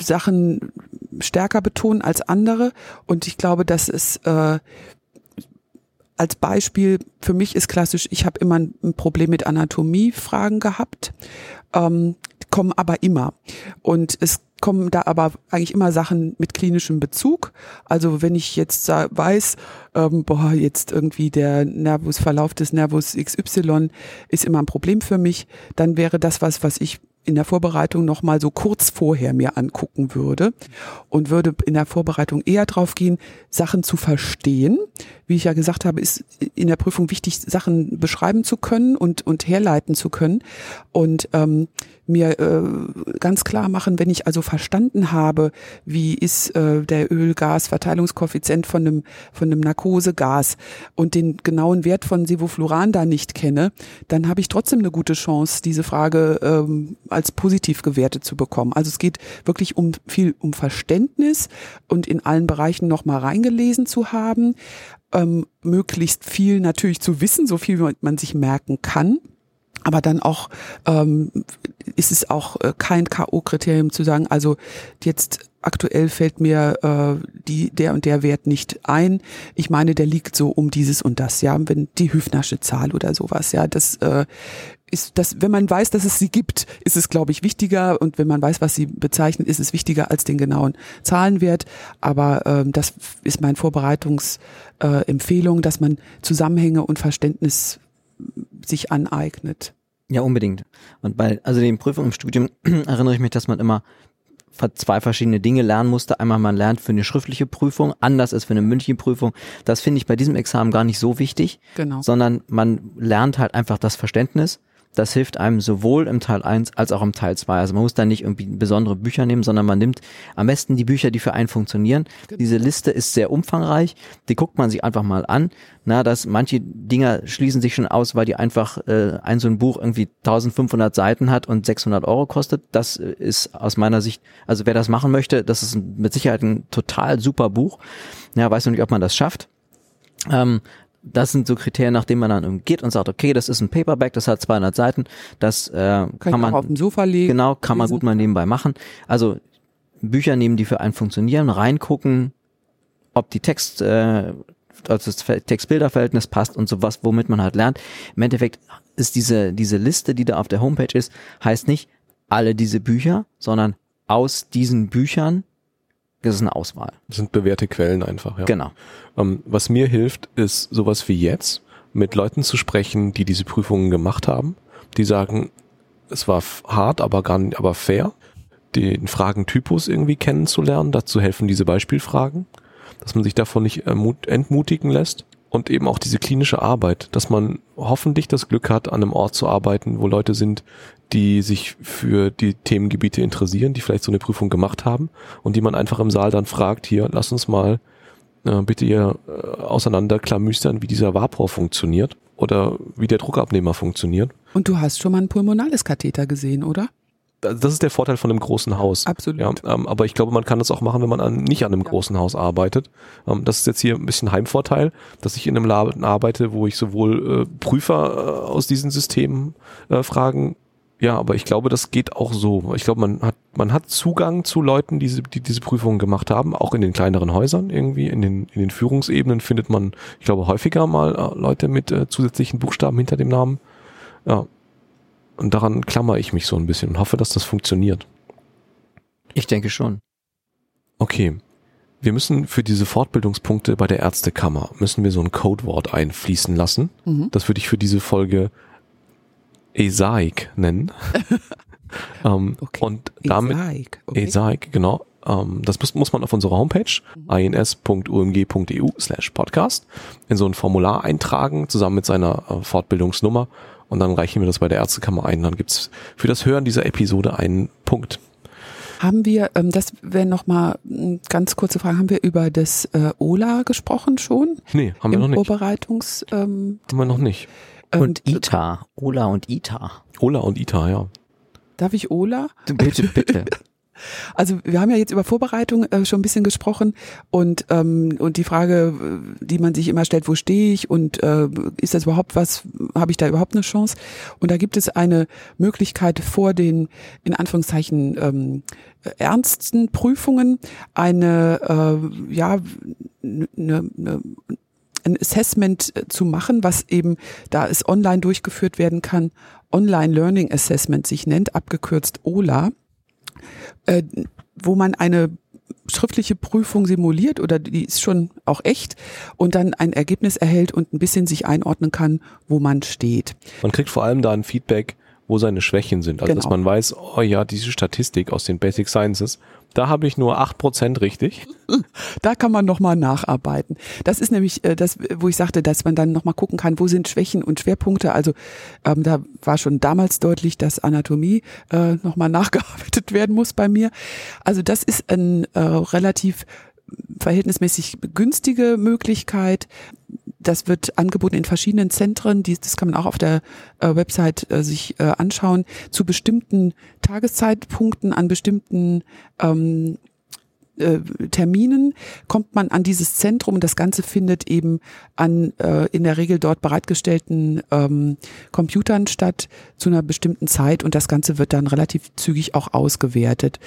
Sachen stärker betonen als andere. Und ich glaube, dass es äh, als Beispiel für mich ist klassisch, ich habe immer ein Problem mit Anatomiefragen gehabt, ähm, kommen aber immer. Und es kommen da aber eigentlich immer Sachen mit klinischem Bezug. Also wenn ich jetzt weiß, ähm, boah, jetzt irgendwie der Nervusverlauf des Nervus XY ist immer ein Problem für mich, dann wäre das was, was ich in der Vorbereitung noch mal so kurz vorher mir angucken würde und würde in der Vorbereitung eher drauf gehen, Sachen zu verstehen, wie ich ja gesagt habe, ist in der Prüfung wichtig, Sachen beschreiben zu können und, und herleiten zu können. Und ähm, mir äh, ganz klar machen, wenn ich also verstanden habe, wie ist äh, der Öl-Gas-Verteilungskoeffizient von einem, von einem Narkosegas und den genauen Wert von Sevofluran da nicht kenne, dann habe ich trotzdem eine gute Chance, diese Frage ähm, als positiv gewertet zu bekommen. Also es geht wirklich um viel um Verständnis und in allen Bereichen nochmal reingelesen zu haben, ähm, möglichst viel natürlich zu wissen, so viel man sich merken kann aber dann auch ähm, ist es auch äh, kein K.O.-Kriterium zu sagen, also jetzt aktuell fällt mir äh, die, der und der Wert nicht ein. Ich meine, der liegt so um dieses und das, ja, wenn die Hüfnasche Zahl oder sowas, ja, das äh, ist das, wenn man weiß, dass es sie gibt, ist es, glaube ich, wichtiger und wenn man weiß, was sie bezeichnet, ist es wichtiger als den genauen Zahlenwert. Aber ähm, das ist meine Vorbereitungsempfehlung, äh, dass man Zusammenhänge und Verständnis sich aneignet. Ja, unbedingt. Und bei also den Prüfungen im Studium (clears throat) erinnere ich mich, dass man immer zwei verschiedene Dinge lernen musste. Einmal man lernt für eine schriftliche Prüfung, anders als für eine mündliche Prüfung. Das finde ich bei diesem Examen gar nicht so wichtig, genau. sondern man lernt halt einfach das Verständnis das hilft einem sowohl im Teil 1 als auch im Teil 2. Also man muss da nicht irgendwie besondere Bücher nehmen, sondern man nimmt am besten die Bücher, die für einen funktionieren. Genau. Diese Liste ist sehr umfangreich, die guckt man sich einfach mal an. Na, dass manche Dinger schließen sich schon aus, weil die einfach äh, ein so ein Buch irgendwie 1500 Seiten hat und 600 Euro kostet. Das äh, ist aus meiner Sicht, also wer das machen möchte, das ist mit Sicherheit ein total super Buch. Ja, weiß noch nicht, ob man das schafft. Ähm, das sind so Kriterien, nach denen man dann geht und sagt, okay, das ist ein Paperback, das hat 200 Seiten, das äh, kann, kann man auf dem Sofa legen. Genau, kann man gut mal nebenbei machen. Also Bücher nehmen, die für einen funktionieren, reingucken, ob die Text, äh, also das Text-Bilder-Verhältnis passt und sowas, womit man halt lernt. Im Endeffekt ist diese diese Liste, die da auf der Homepage ist, heißt nicht alle diese Bücher, sondern aus diesen Büchern das ist eine Auswahl. Das sind bewährte Quellen einfach, ja. Genau. Ähm, was mir hilft, ist sowas wie jetzt, mit Leuten zu sprechen, die diese Prüfungen gemacht haben, die sagen, es war hart, aber gar nicht, aber fair, den Fragentypus irgendwie kennenzulernen. Dazu helfen diese Beispielfragen, dass man sich davon nicht entmutigen lässt und eben auch diese klinische Arbeit, dass man hoffentlich das Glück hat, an einem Ort zu arbeiten, wo Leute sind, die sich für die Themengebiete interessieren, die vielleicht so eine Prüfung gemacht haben und die man einfach im Saal dann fragt, hier, lass uns mal äh, bitte hier äh, auseinanderklamüstern, wie dieser Vapor funktioniert oder wie der Druckabnehmer funktioniert. Und du hast schon mal einen pulmonales Katheter gesehen, oder? das ist der Vorteil von einem großen Haus. Absolut. Ja, ähm, aber ich glaube, man kann das auch machen, wenn man an, nicht an einem ja. großen Haus arbeitet. Ähm, das ist jetzt hier ein bisschen Heimvorteil, dass ich in einem Laden arbeite, wo ich sowohl äh, Prüfer äh, aus diesen Systemen äh, fragen ja, aber ich glaube, das geht auch so. Ich glaube, man hat, man hat Zugang zu Leuten, die, die diese Prüfungen gemacht haben, auch in den kleineren Häusern irgendwie, in den, in den Führungsebenen findet man, ich glaube, häufiger mal äh, Leute mit äh, zusätzlichen Buchstaben hinter dem Namen. Ja, und daran klammer ich mich so ein bisschen und hoffe, dass das funktioniert. Ich denke schon. Okay. Wir müssen für diese Fortbildungspunkte bei der Ärztekammer, müssen wir so ein Codewort einfließen lassen. Mhm. Das würde ich für diese Folge Esaik nennen. (laughs) ähm, okay. Und damit, Esaik, okay. Esaik genau. Ähm, das muss, muss man auf unserer Homepage mhm. ins.umg.eu slash podcast in so ein Formular eintragen, zusammen mit seiner äh, Fortbildungsnummer und dann reichen wir das bei der Ärztekammer ein. Dann gibt's für das Hören dieser Episode einen Punkt. Haben wir, ähm, das wäre nochmal eine ganz kurze Frage, haben wir über das äh, OLA gesprochen schon? Nee, haben wir noch nicht. Vorbereitungs... Ähm, haben wir noch nicht. Und ITA, Ola und ITA. Ola und ITA, ja. Darf ich Ola? Bitte, (laughs) bitte. Also wir haben ja jetzt über Vorbereitung äh, schon ein bisschen gesprochen und ähm, und die Frage, äh, die man sich immer stellt, wo stehe ich und äh, ist das überhaupt was, habe ich da überhaupt eine Chance? Und da gibt es eine Möglichkeit vor den in Anführungszeichen ähm, ernsten Prüfungen eine äh, ja eine, eine ein Assessment äh, zu machen, was eben, da es online durchgeführt werden kann, Online Learning Assessment sich nennt, abgekürzt OLA äh, wo man eine schriftliche Prüfung simuliert oder die ist schon auch echt und dann ein Ergebnis erhält und ein bisschen sich einordnen kann, wo man steht. Man kriegt vor allem da ein Feedback, wo seine Schwächen sind. Also dass Genau. man weiß, oh ja, diese Statistik aus den Basic Sciences, da habe ich nur 8% richtig. (laughs) Da kann man nochmal nacharbeiten. Das ist nämlich äh, das, wo ich sagte, dass man dann nochmal gucken kann, wo sind Schwächen und Schwerpunkte. Also ähm, da war schon damals deutlich, dass Anatomie äh, nochmal (laughs) nachgearbeitet werden muss bei mir. Also das ist ein äh, relativ verhältnismäßig günstige Möglichkeit. Das wird angeboten in verschiedenen Zentren. Die, das kann man auch auf der äh, Website äh, sich äh, anschauen. Zu bestimmten Tageszeitpunkten, an bestimmten ähm, äh, Terminen kommt man an dieses Zentrum und das Ganze findet eben an äh, in der Regel dort bereitgestellten ähm, Computern statt zu einer bestimmten Zeit und das Ganze wird dann relativ zügig auch ausgewertet.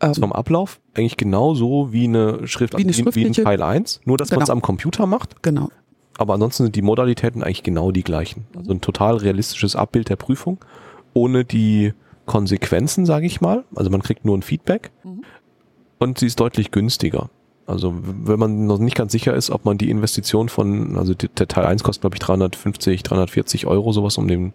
Ähm, Vom Ablauf eigentlich genauso wie eine Schrift, Wie eine wie, wie ein Teil 1, nur dass man es Genau. am Computer macht. genau. Aber ansonsten sind die Modalitäten eigentlich genau die gleichen. Also ein total realistisches Abbild der Prüfung, ohne die Konsequenzen, sage ich mal. Also man kriegt nur ein Feedback Mhm. und sie ist deutlich günstiger. Also wenn man noch nicht ganz sicher ist, ob man die Investition von, also der Teil 1 kostet glaube ich 350, 340 Euro, sowas um den,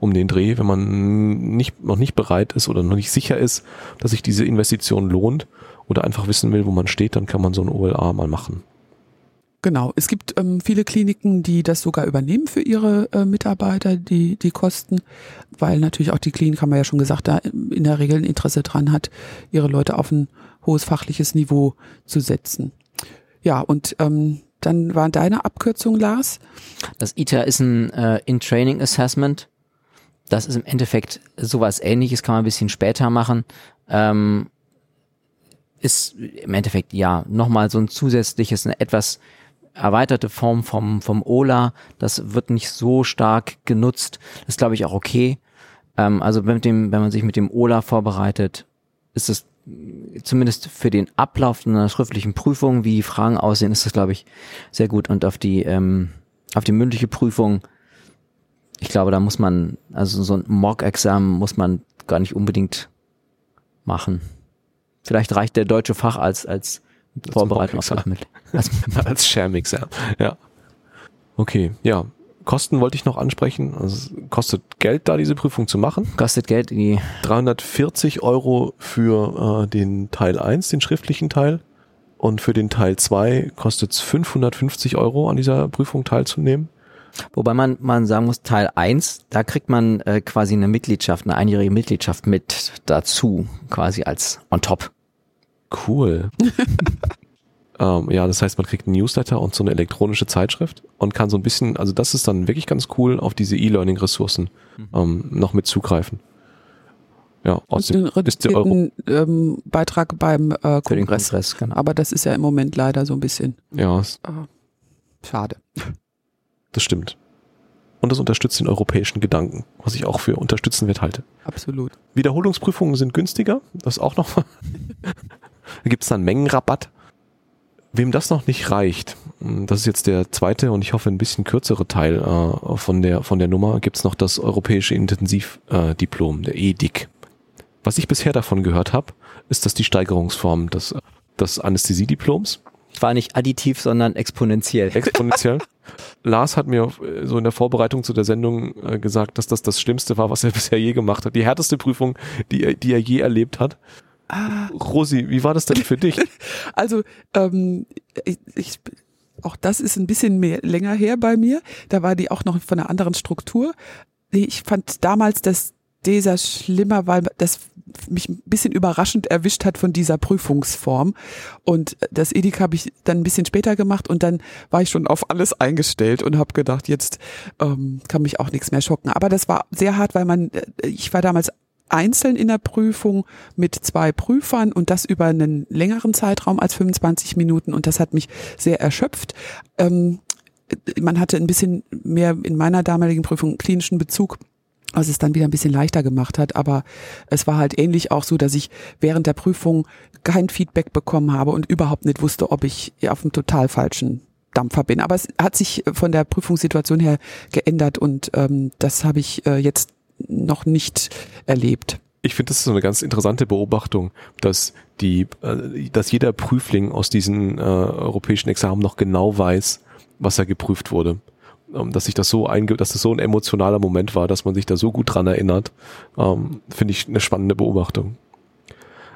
um den Dreh, wenn man nicht, noch nicht bereit ist oder noch nicht sicher ist, dass sich diese Investition lohnt oder einfach wissen will, wo man steht, dann kann man so ein OLA mal machen. Genau, es gibt ähm, viele Kliniken, die das sogar übernehmen für ihre äh, Mitarbeiter, die, die Kosten, weil natürlich auch die Klinik, haben wir ja schon gesagt, da in der Regel ein Interesse dran hat, ihre Leute auf ein hohes fachliches Niveau zu setzen. Ja, und ähm, dann war deine Abkürzung, Lars. Das ITER ist ein äh, In-Training Assessment. Das ist im Endeffekt sowas ähnliches, kann man ein bisschen später machen. Ähm, ist im Endeffekt ja nochmal so ein zusätzliches, eine etwas erweiterte Form vom, vom OLA. Das wird nicht so stark genutzt. Das ist, glaube ich, auch okay. Ähm, also mit dem, wenn man sich mit dem OLA vorbereitet, ist es zumindest für den Ablauf einer schriftlichen Prüfung, wie Fragen aussehen, ist das, glaube ich, sehr gut. Und auf die, ähm, auf die mündliche Prüfung, ich glaube, da muss man, also so ein Mock-Examen muss man gar nicht unbedingt machen. Vielleicht reicht der deutsche Fach als, als Vorbereitung Mock-Examen. Mittel. (laughs) Als, Als Sham-Exam. Ja. Okay, ja. Kosten wollte ich noch ansprechen. Also kostet Geld, da diese Prüfung zu machen. kostet Geld, die 340 Euro für äh, den Teil 1, den schriftlichen Teil. Und für den Teil 2 kostet es 550 Euro, an dieser Prüfung teilzunehmen. Wobei man, man sagen muss, Teil 1, da kriegt man äh, quasi eine Mitgliedschaft, eine einjährige Mitgliedschaft mit dazu, quasi als on top. Cool. (laughs) ähm, ja, das heißt, man kriegt ein Newsletter und so eine elektronische Zeitschrift und kann so ein bisschen, also das ist dann wirklich ganz cool, auf diese E-Learning-Ressourcen ähm, noch mit zugreifen. Ja, aus Und einen dem, ist der Euro. ähm, Beitrag beim äh, Kongress. Kongress, genau. Aber das ist ja im Moment leider so ein bisschen Ja, äh, schade. Das stimmt. Und das unterstützt den europäischen Gedanken, was ich auch für unterstützenswert halte. Absolut. Wiederholungsprüfungen sind günstiger, das auch noch. (laughs) da gibt es dann Mengenrabatt. Wem das noch nicht reicht, das ist jetzt der zweite und ich hoffe ein bisschen kürzere Teil äh, von, der, von der Nummer, gibt es noch das Europäische Intensivdiplom, äh, der EDIC. Was ich bisher davon gehört habe, ist das die Steigerungsform des, des Anästhesiediploms. War nicht additiv, sondern exponentiell. exponentiell. (laughs) Lars hat mir äh, so in der Vorbereitung zu der Sendung äh, gesagt, dass das das Schlimmste war, was er (laughs) bisher je gemacht hat. Die härteste Prüfung, die, er- die er je erlebt hat. Rosi, wie war das denn für dich? (laughs) Also ähm, ich, ich, auch das ist ein bisschen mehr länger her bei mir. Da war die auch noch von einer anderen Struktur. Ich fand damals das dieser schlimmer, weil das mich ein bisschen überraschend erwischt hat von dieser Prüfungsform. Und das Edik habe ich dann ein bisschen später gemacht und dann war ich schon auf alles eingestellt und habe gedacht, jetzt ähm, kann mich auch nichts mehr schocken. Aber das war sehr hart, weil man, äh, ich war damals einzeln in der Prüfung mit zwei Prüfern und das über einen längeren Zeitraum als 25 Minuten und das hat mich sehr erschöpft. Ähm, man hatte ein bisschen mehr in meiner damaligen Prüfung klinischen Bezug was es dann wieder ein bisschen leichter gemacht hat. Aber es war halt ähnlich auch so, dass ich während der Prüfung kein Feedback bekommen habe und überhaupt nicht wusste, ob ich auf einem total falschen Dampfer bin. Aber es hat sich von der Prüfungssituation her geändert und ähm, das habe ich äh, jetzt noch nicht erlebt. Ich finde, das ist so eine ganz interessante Beobachtung, dass die, äh, dass jeder Prüfling aus diesen äh, europäischen Examen noch genau weiß, was er geprüft wurde. Ähm, dass sich das so einge dass das so ein emotionaler Moment war, dass man sich da so gut dran erinnert, ähm, finde ich eine spannende Beobachtung.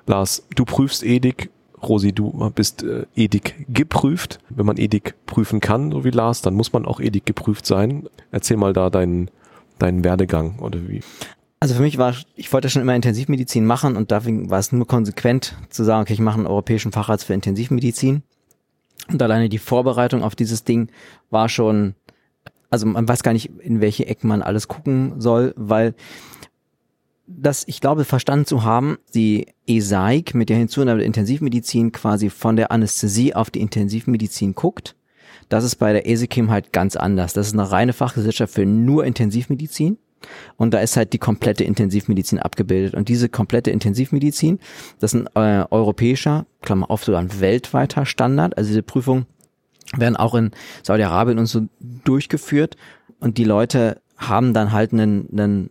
Lars, du prüfst Edik, Rosi, du bist äh, Edik geprüft. Wenn man Edik prüfen kann, so wie Lars, dann muss man auch Edik geprüft sein. Erzähl mal da deinen, deinen Werdegang oder wie. Also für mich war, ich wollte schon immer Intensivmedizin machen und deswegen war es nur konsequent zu sagen, okay, ich mache einen europäischen Facharzt für Intensivmedizin. Und alleine die Vorbereitung auf dieses Ding war schon, also man weiß gar nicht, in welche Ecken man alles gucken soll, weil das, ich glaube, verstanden zu haben, die ESAIC mit der Hinzunahme der Intensivmedizin quasi von der Anästhesie auf die Intensivmedizin guckt. Das ist bei der ESICIM halt ganz anders. Das ist eine reine Fachgesellschaft für nur Intensivmedizin. Und da ist halt die komplette Intensivmedizin abgebildet. Und diese komplette Intensivmedizin, das ist ein äh, europäischer, Klammer auf, sogar ein weltweiter Standard. Also diese Prüfungen werden auch in Saudi-Arabien und so durchgeführt. Und die Leute haben dann halt einen, einen,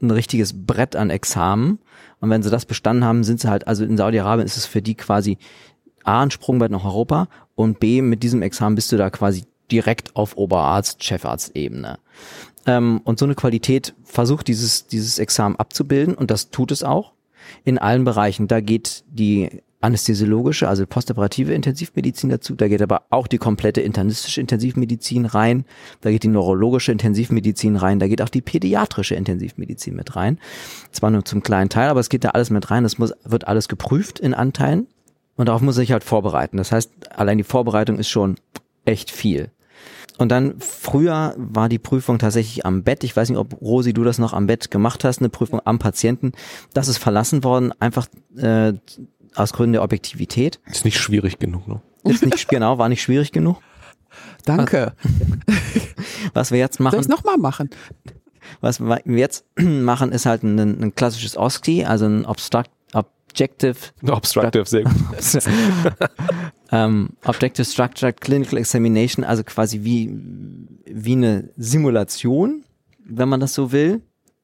ein richtiges Brett an Examen. Und wenn sie das bestanden haben, sind sie halt, also in Saudi-Arabien ist es für die quasi A, ein Sprungbrett nach Europa und B, mit diesem Examen bist du da quasi direkt auf Oberarzt, Chefarztebene. Ähm, und so eine Qualität versucht dieses, dieses Examen abzubilden und das tut es auch in allen Bereichen. Da geht die anästhesiologische, also postoperative Intensivmedizin dazu, da geht aber auch die komplette internistische Intensivmedizin rein, da geht die neurologische Intensivmedizin rein, da geht auch die pädiatrische Intensivmedizin mit rein. Zwar nur zum kleinen Teil, aber es geht da alles mit rein, das muss, wird alles geprüft in Anteilen und darauf muss ich halt vorbereiten. Das heißt, allein die Vorbereitung ist schon echt viel. Und dann früher war die Prüfung tatsächlich am Bett. Ich weiß nicht, ob Rosi du das noch am Bett gemacht hast, eine Prüfung am Patienten. Das ist verlassen worden, einfach äh, aus Gründen der Objektivität. Ist nicht schwierig genug, ne? Ist nicht genau, war nicht schwierig genug. Danke. Was wir jetzt machen. Soll ich nochmal machen? Was wir jetzt (clears throat) machen, ist halt ein, ein klassisches OSCE, also ein Obstruct, Objective. Obstructive, sehr gut. (laughs) ähm, Objective Structured Clinical Examination, also quasi wie, wie eine Simulation, wenn man das so will.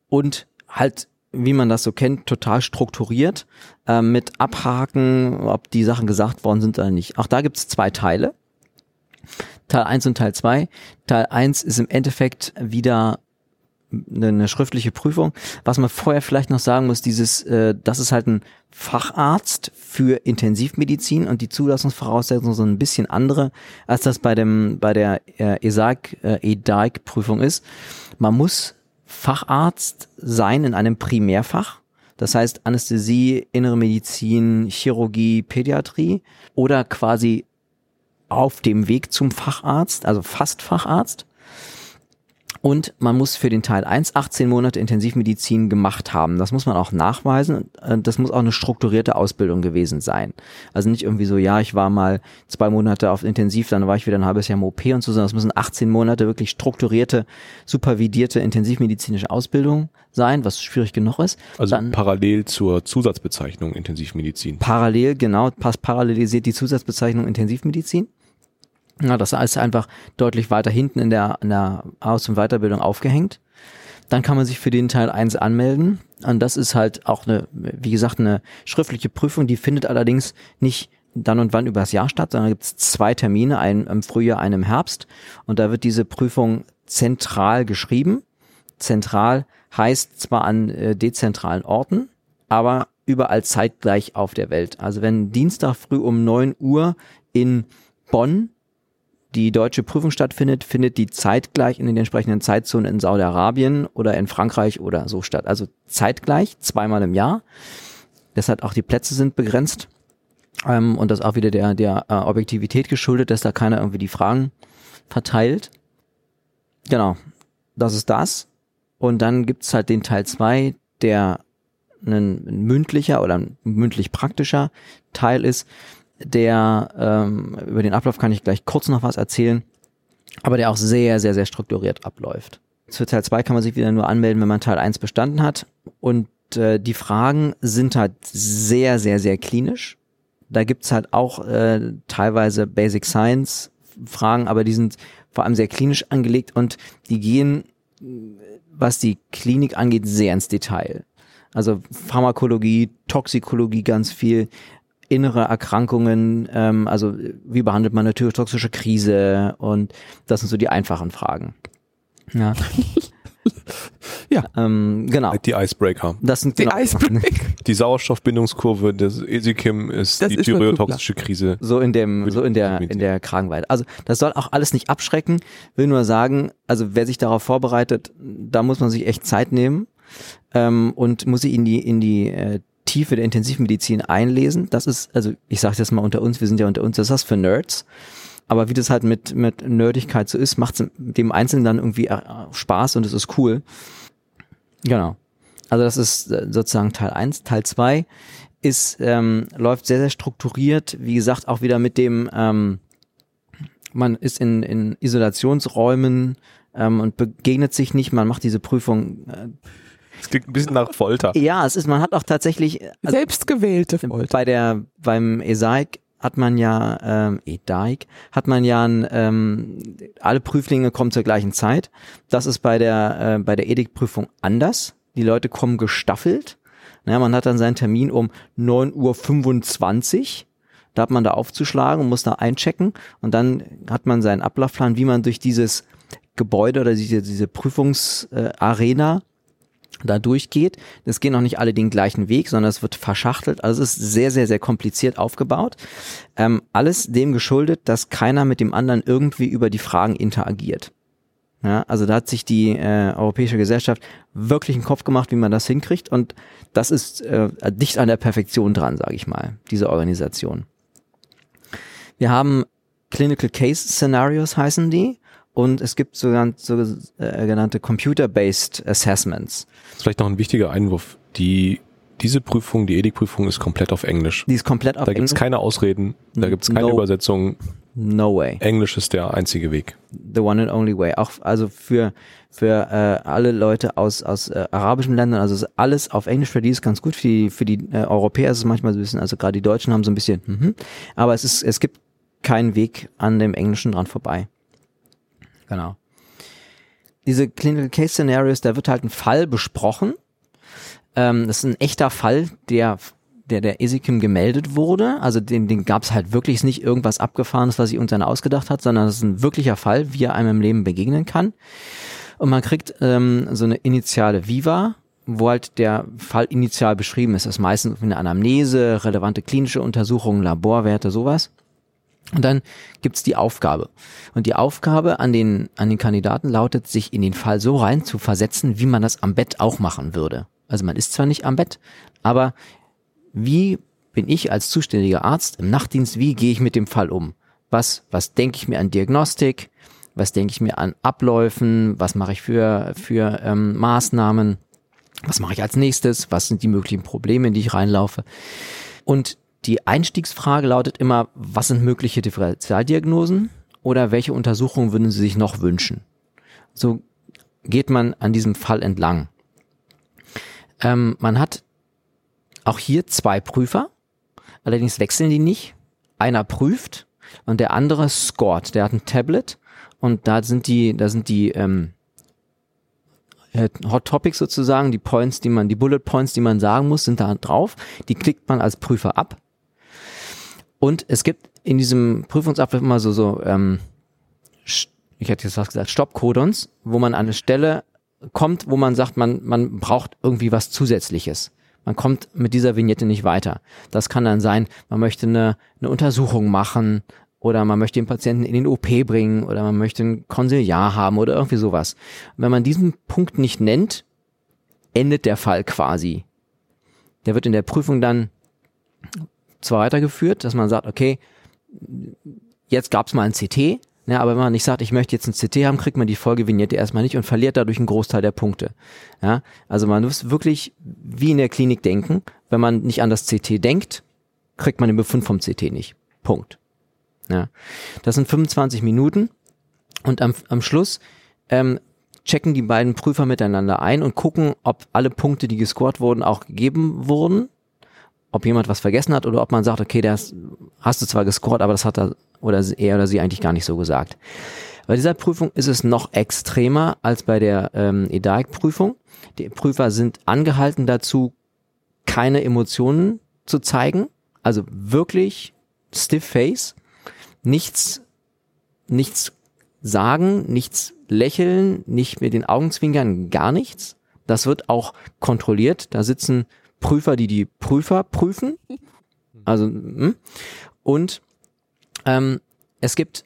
Und halt, wie man das so kennt, total strukturiert, äh, mit Abhaken, ob die Sachen gesagt worden sind oder nicht. Auch da gibt es zwei Teile. Teil 1 und Teil 2. Teil 1 ist im Endeffekt wieder eine, schriftliche Prüfung. Was man vorher vielleicht noch sagen muss, dieses, äh, das ist halt ein Facharzt für Intensivmedizin und die Zulassungsvoraussetzungen sind ein bisschen andere, als das bei dem bei der äh, ESAG äh, EDAIC Prüfung ist. Man muss Facharzt sein in einem Primärfach. Das heißt Anästhesie, Innere Medizin, Chirurgie, Pädiatrie oder quasi auf dem Weg zum Facharzt, also fast Facharzt. Und man muss für den Teil 1 18 Monate Intensivmedizin gemacht haben. Das muss man auch nachweisen. Das muss auch eine strukturierte Ausbildung gewesen sein. Also nicht irgendwie so, ja, ich war mal zwei Monate auf Intensiv, dann war ich wieder ein halbes Jahr im OP und so, sondern es müssen 18 Monate wirklich strukturierte, supervidierte intensivmedizinische Ausbildung sein, was schwierig genug ist. Also dann, parallel zur Zusatzbezeichnung Intensivmedizin. Parallel, genau, passt parallelisiert die Zusatzbezeichnung Intensivmedizin. Ja, das ist einfach deutlich weiter hinten in der, in der Aus- und Weiterbildung aufgehängt. Dann kann man sich für den Teil 1 anmelden. Und das ist halt auch eine, wie gesagt, eine schriftliche Prüfung. Die findet allerdings nicht dann und wann übers Jahr statt, sondern gibt es zwei Termine, einen im Frühjahr, einen im Herbst. Und da wird diese Prüfung zentral geschrieben. Zentral heißt zwar an äh, dezentralen Orten, aber überall zeitgleich auf der Welt. Also wenn Dienstag früh um neun Uhr in Bonn die deutsche Prüfung stattfindet, findet die zeitgleich in den entsprechenden Zeitzonen in Saudi-Arabien oder in Frankreich oder so statt. Also zeitgleich, zweimal im Jahr. Deshalb auch die Plätze sind begrenzt. Ähm, und das auch wieder der, der äh, Objektivität geschuldet, dass da keiner irgendwie die Fragen verteilt. Genau, das ist das. Und dann gibt's halt den Teil zwei, der ein mündlicher oder ein mündlich praktischer Teil ist, der ähm, über den Ablauf kann ich gleich kurz noch was erzählen, aber der auch sehr, sehr, sehr strukturiert abläuft. Für Teil 2 kann man sich wieder nur anmelden, wenn man Teil 1 bestanden hat. Und äh, die Fragen sind halt sehr, sehr, sehr klinisch. Da gibt's halt auch äh, teilweise Basic Science Fragen, aber die sind vor allem sehr klinisch angelegt und die gehen, was die Klinik angeht, sehr ins Detail. Also Pharmakologie, Toxikologie ganz viel, innere Erkrankungen, ähm, also wie behandelt man eine toxische Krise und das sind so die einfachen Fragen. Ja. (laughs) Ja. Ähm, genau. Die Icebreaker. Das sind Die genau, Icebreak. (laughs) Die Sauerstoffbindungskurve des Esikim ist Das die thyreotoxische Krise. so in dem, so in der, in der Kragenweite. Also das soll auch alles nicht abschrecken. Will nur sagen, also wer sich darauf vorbereitet, da muss man sich echt Zeit nehmen ähm, und muss sich in die in die äh, Tiefe der Intensivmedizin einlesen. Das ist, also ich sage jetzt mal unter uns, wir sind ja unter uns, das ist was für Nerds. Aber wie das halt mit mit Nerdigkeit so ist, macht es dem Einzelnen dann irgendwie äh, Spaß und es ist cool. Genau. Also das ist äh, sozusagen Teil eins. Teil zwei ist, ähm, läuft sehr, sehr strukturiert, wie gesagt, auch wieder mit dem, ähm, man ist in, in Isolationsräumen ähm, und begegnet sich nicht, man macht diese Prüfung. Äh, klingt ein bisschen nach Folter. ja, es ist, man hat auch tatsächlich, also Selbstgewählte Folter. bei der, beim ESAIC hat man ja, ähm, EDAIC, hat man ja, ein, ähm, alle Prüflinge kommen zur gleichen Zeit. Das ist bei der, äh, bei der Ethikprüfung anders. Die Leute kommen gestaffelt. Ja, man hat dann seinen Termin um 9.25 Uhr. Da hat man da aufzuschlagen und muss da einchecken. Und dann hat man seinen Ablaufplan, wie man durch dieses Gebäude oder diese, diese Prüfungsarena da durchgeht. Es gehen auch nicht alle den gleichen Weg, sondern es wird verschachtelt. Also es ist sehr, sehr, sehr kompliziert aufgebaut. Ähm, alles dem geschuldet, dass keiner mit dem anderen irgendwie über die Fragen interagiert. Ja, also da hat sich die äh, Europäische Gesellschaft wirklich einen Kopf gemacht, wie man das hinkriegt. Und das ist äh, dicht an der Perfektion dran, sage ich mal, diese Organisation. Wir haben Clinical Case Scenarios heißen die. Und es gibt sogenannte, sogenannte Computer-Based Assessments. Das ist vielleicht noch ein wichtiger Einwurf. Die, diese Prüfung, die Ethikprüfung ist komplett auf Englisch. Die ist komplett auf Da gibt es Englisch. keine Ausreden, da gibt es keine No. Übersetzung. No way. Englisch ist der einzige Weg. The one and only way. Auch also für für äh, alle Leute aus aus äh, arabischen Ländern, also alles auf Englisch für die ist ganz gut. Für die für die äh, Europäer ist es manchmal so ein bisschen, also gerade die Deutschen haben so ein bisschen, mhm. aber es ist es gibt keinen Weg an dem Englischen dran vorbei. Genau. Diese Clinical Case Scenarios, da wird halt ein Fall besprochen. Ähm, das ist ein echter Fall, der der der Esikim gemeldet wurde. Also den, den gab es halt wirklich nicht irgendwas Abgefahrenes, was sich uns dann ausgedacht hat, sondern das ist ein wirklicher Fall, wie er einem im Leben begegnen kann. Und man kriegt ähm, so eine initiale Viva, wo halt der Fall initial beschrieben ist. Das ist meistens eine Anamnese, relevante klinische Untersuchungen, Laborwerte, sowas. Und dann gibt's die Aufgabe. Und die Aufgabe an den, an den Kandidaten lautet, sich in den Fall so rein zu versetzen, wie man das am Bett auch machen würde. Also man ist zwar nicht am Bett, aber wie bin ich als zuständiger Arzt im Nachtdienst, wie gehe ich mit dem Fall um? Was, was denke ich mir an Diagnostik? Was denke ich mir an Abläufen? Was mache ich für, für ähm, Maßnahmen? Was mache ich als nächstes? Was sind die möglichen Probleme, in die ich reinlaufe? Und die Einstiegsfrage lautet immer, was sind mögliche Differentialdiagnosen oder welche Untersuchungen würden Sie sich noch wünschen? So geht man an diesem Fall entlang. Ähm, man hat auch hier zwei Prüfer, allerdings wechseln die nicht. Einer prüft und der andere scored. Der hat ein Tablet und da sind die, da sind die ähm, äh, Hot Topics sozusagen, die Points, die man, die Bullet Points, die man sagen muss, sind da drauf. Die klickt man als Prüfer ab. Und es gibt in diesem Prüfungsablauf immer so, so, ähm, ich hätte jetzt was gesagt, Stoppcodons, wo man an eine Stelle kommt, wo man sagt, man, man braucht irgendwie was Zusätzliches. Man kommt mit dieser Vignette nicht weiter. Das kann dann sein, man möchte eine, eine Untersuchung machen oder man möchte den Patienten in den OP bringen oder man möchte ein Konsiliar haben oder irgendwie sowas. Und wenn man diesen Punkt nicht nennt, endet der Fall quasi. Der wird in der Prüfung dann zwar weitergeführt, dass man sagt, okay, jetzt gab's mal ein CT, ne, aber wenn man nicht sagt, ich möchte jetzt ein CT haben, kriegt man die Folgevignette erstmal nicht und verliert dadurch einen Großteil der Punkte. Ja, also man muss wirklich wie in der Klinik denken. Wenn man nicht an das CT denkt, kriegt man den Befund vom CT nicht. Punkt. Ja, das sind 25 Minuten und am, am Schluss ähm, checken die beiden Prüfer miteinander ein und gucken, ob alle Punkte, die gescored wurden, auch gegeben wurden ob jemand was vergessen hat oder ob man sagt, okay, das hast du zwar gescored, aber das hat er oder er oder sie eigentlich gar nicht so gesagt. Bei dieser Prüfung ist es noch extremer als bei der ähm, EDAIC-Prüfung. Die Prüfer sind angehalten dazu, keine Emotionen zu zeigen. Also wirklich stiff face, nichts, nichts sagen, nichts lächeln, nicht mit den Augen zwinkern, gar nichts. Das wird auch kontrolliert. Da sitzen Prüfer, die die Prüfer prüfen. (laughs) Also, hm. und ähm, es gibt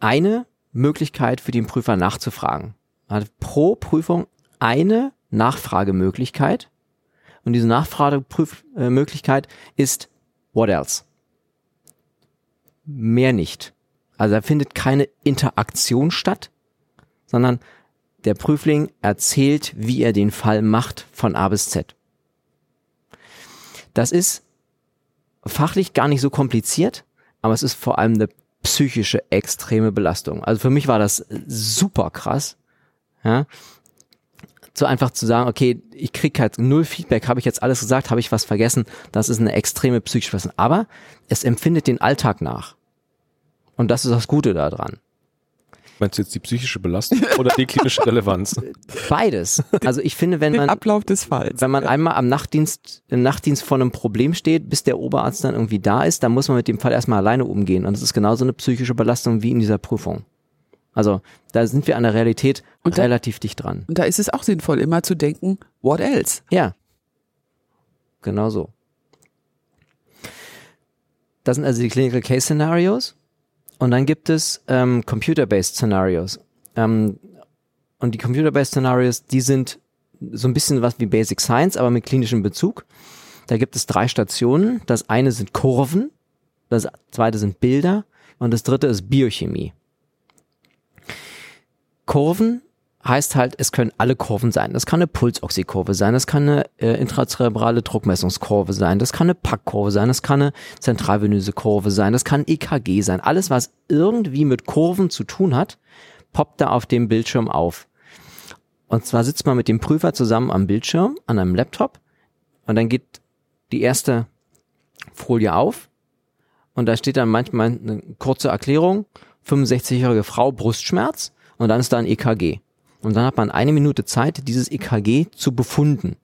eine Möglichkeit für den Prüfer nachzufragen. Er hat pro Prüfung eine Nachfragemöglichkeit. Und diese Nachfragemöglichkeit ist what else? Mehr nicht. Also da findet keine Interaktion statt, sondern der Prüfling erzählt, wie er den Fall macht von A bis Z. Das ist fachlich gar nicht so kompliziert, aber es ist vor allem eine psychische extreme Belastung. Also für mich war das super krass, ja, so einfach zu sagen, okay, ich krieg halt null Feedback, habe ich jetzt alles gesagt, habe ich was vergessen, das ist eine extreme psychische Belastung. Aber es empfindet den Alltag nach. Und das ist das Gute daran. Meinst du jetzt die psychische Belastung oder die klinische Relevanz? Beides. Also ich finde, wenn Den man Ablauf des Falls. wenn man einmal am Nachtdienst, im Nachtdienst vor einem Problem steht, bis der Oberarzt dann irgendwie da ist, dann muss man mit dem Fall erstmal alleine umgehen. Und das ist genauso eine psychische Belastung wie in dieser Prüfung. Also da sind wir an der Realität Und da- relativ dicht dran. Und da ist es auch sinnvoll, immer zu denken, what else? Ja. Genau so. Das sind also die Clinical Case Scenarios. Und dann gibt es ähm, Computer-Based Scenarios. Ähm, und die Computer-Based Scenarios, die sind so ein bisschen was wie Basic Science, aber mit klinischem Bezug. Da gibt es drei Stationen. Das eine sind Kurven, das zweite sind Bilder und das dritte ist Biochemie. Kurven heißt halt, es können alle Kurven sein. Das kann eine Pulsoxykurve sein, das kann eine äh, intrazerebrale Druckmessungskurve sein, das kann eine Packkurve sein, das kann eine zentralvenöse Kurve sein, das kann EKG sein. Alles, was irgendwie mit Kurven zu tun hat, poppt da auf dem Bildschirm auf. Und zwar sitzt man mit dem Prüfer zusammen am Bildschirm, an einem Laptop, und dann geht die erste Folie auf und da steht dann manchmal eine kurze Erklärung, 65-jährige Frau, Brustschmerz, und dann ist da ein EKG. Und dann hat man eine Minute Zeit, dieses EKG zu befunden.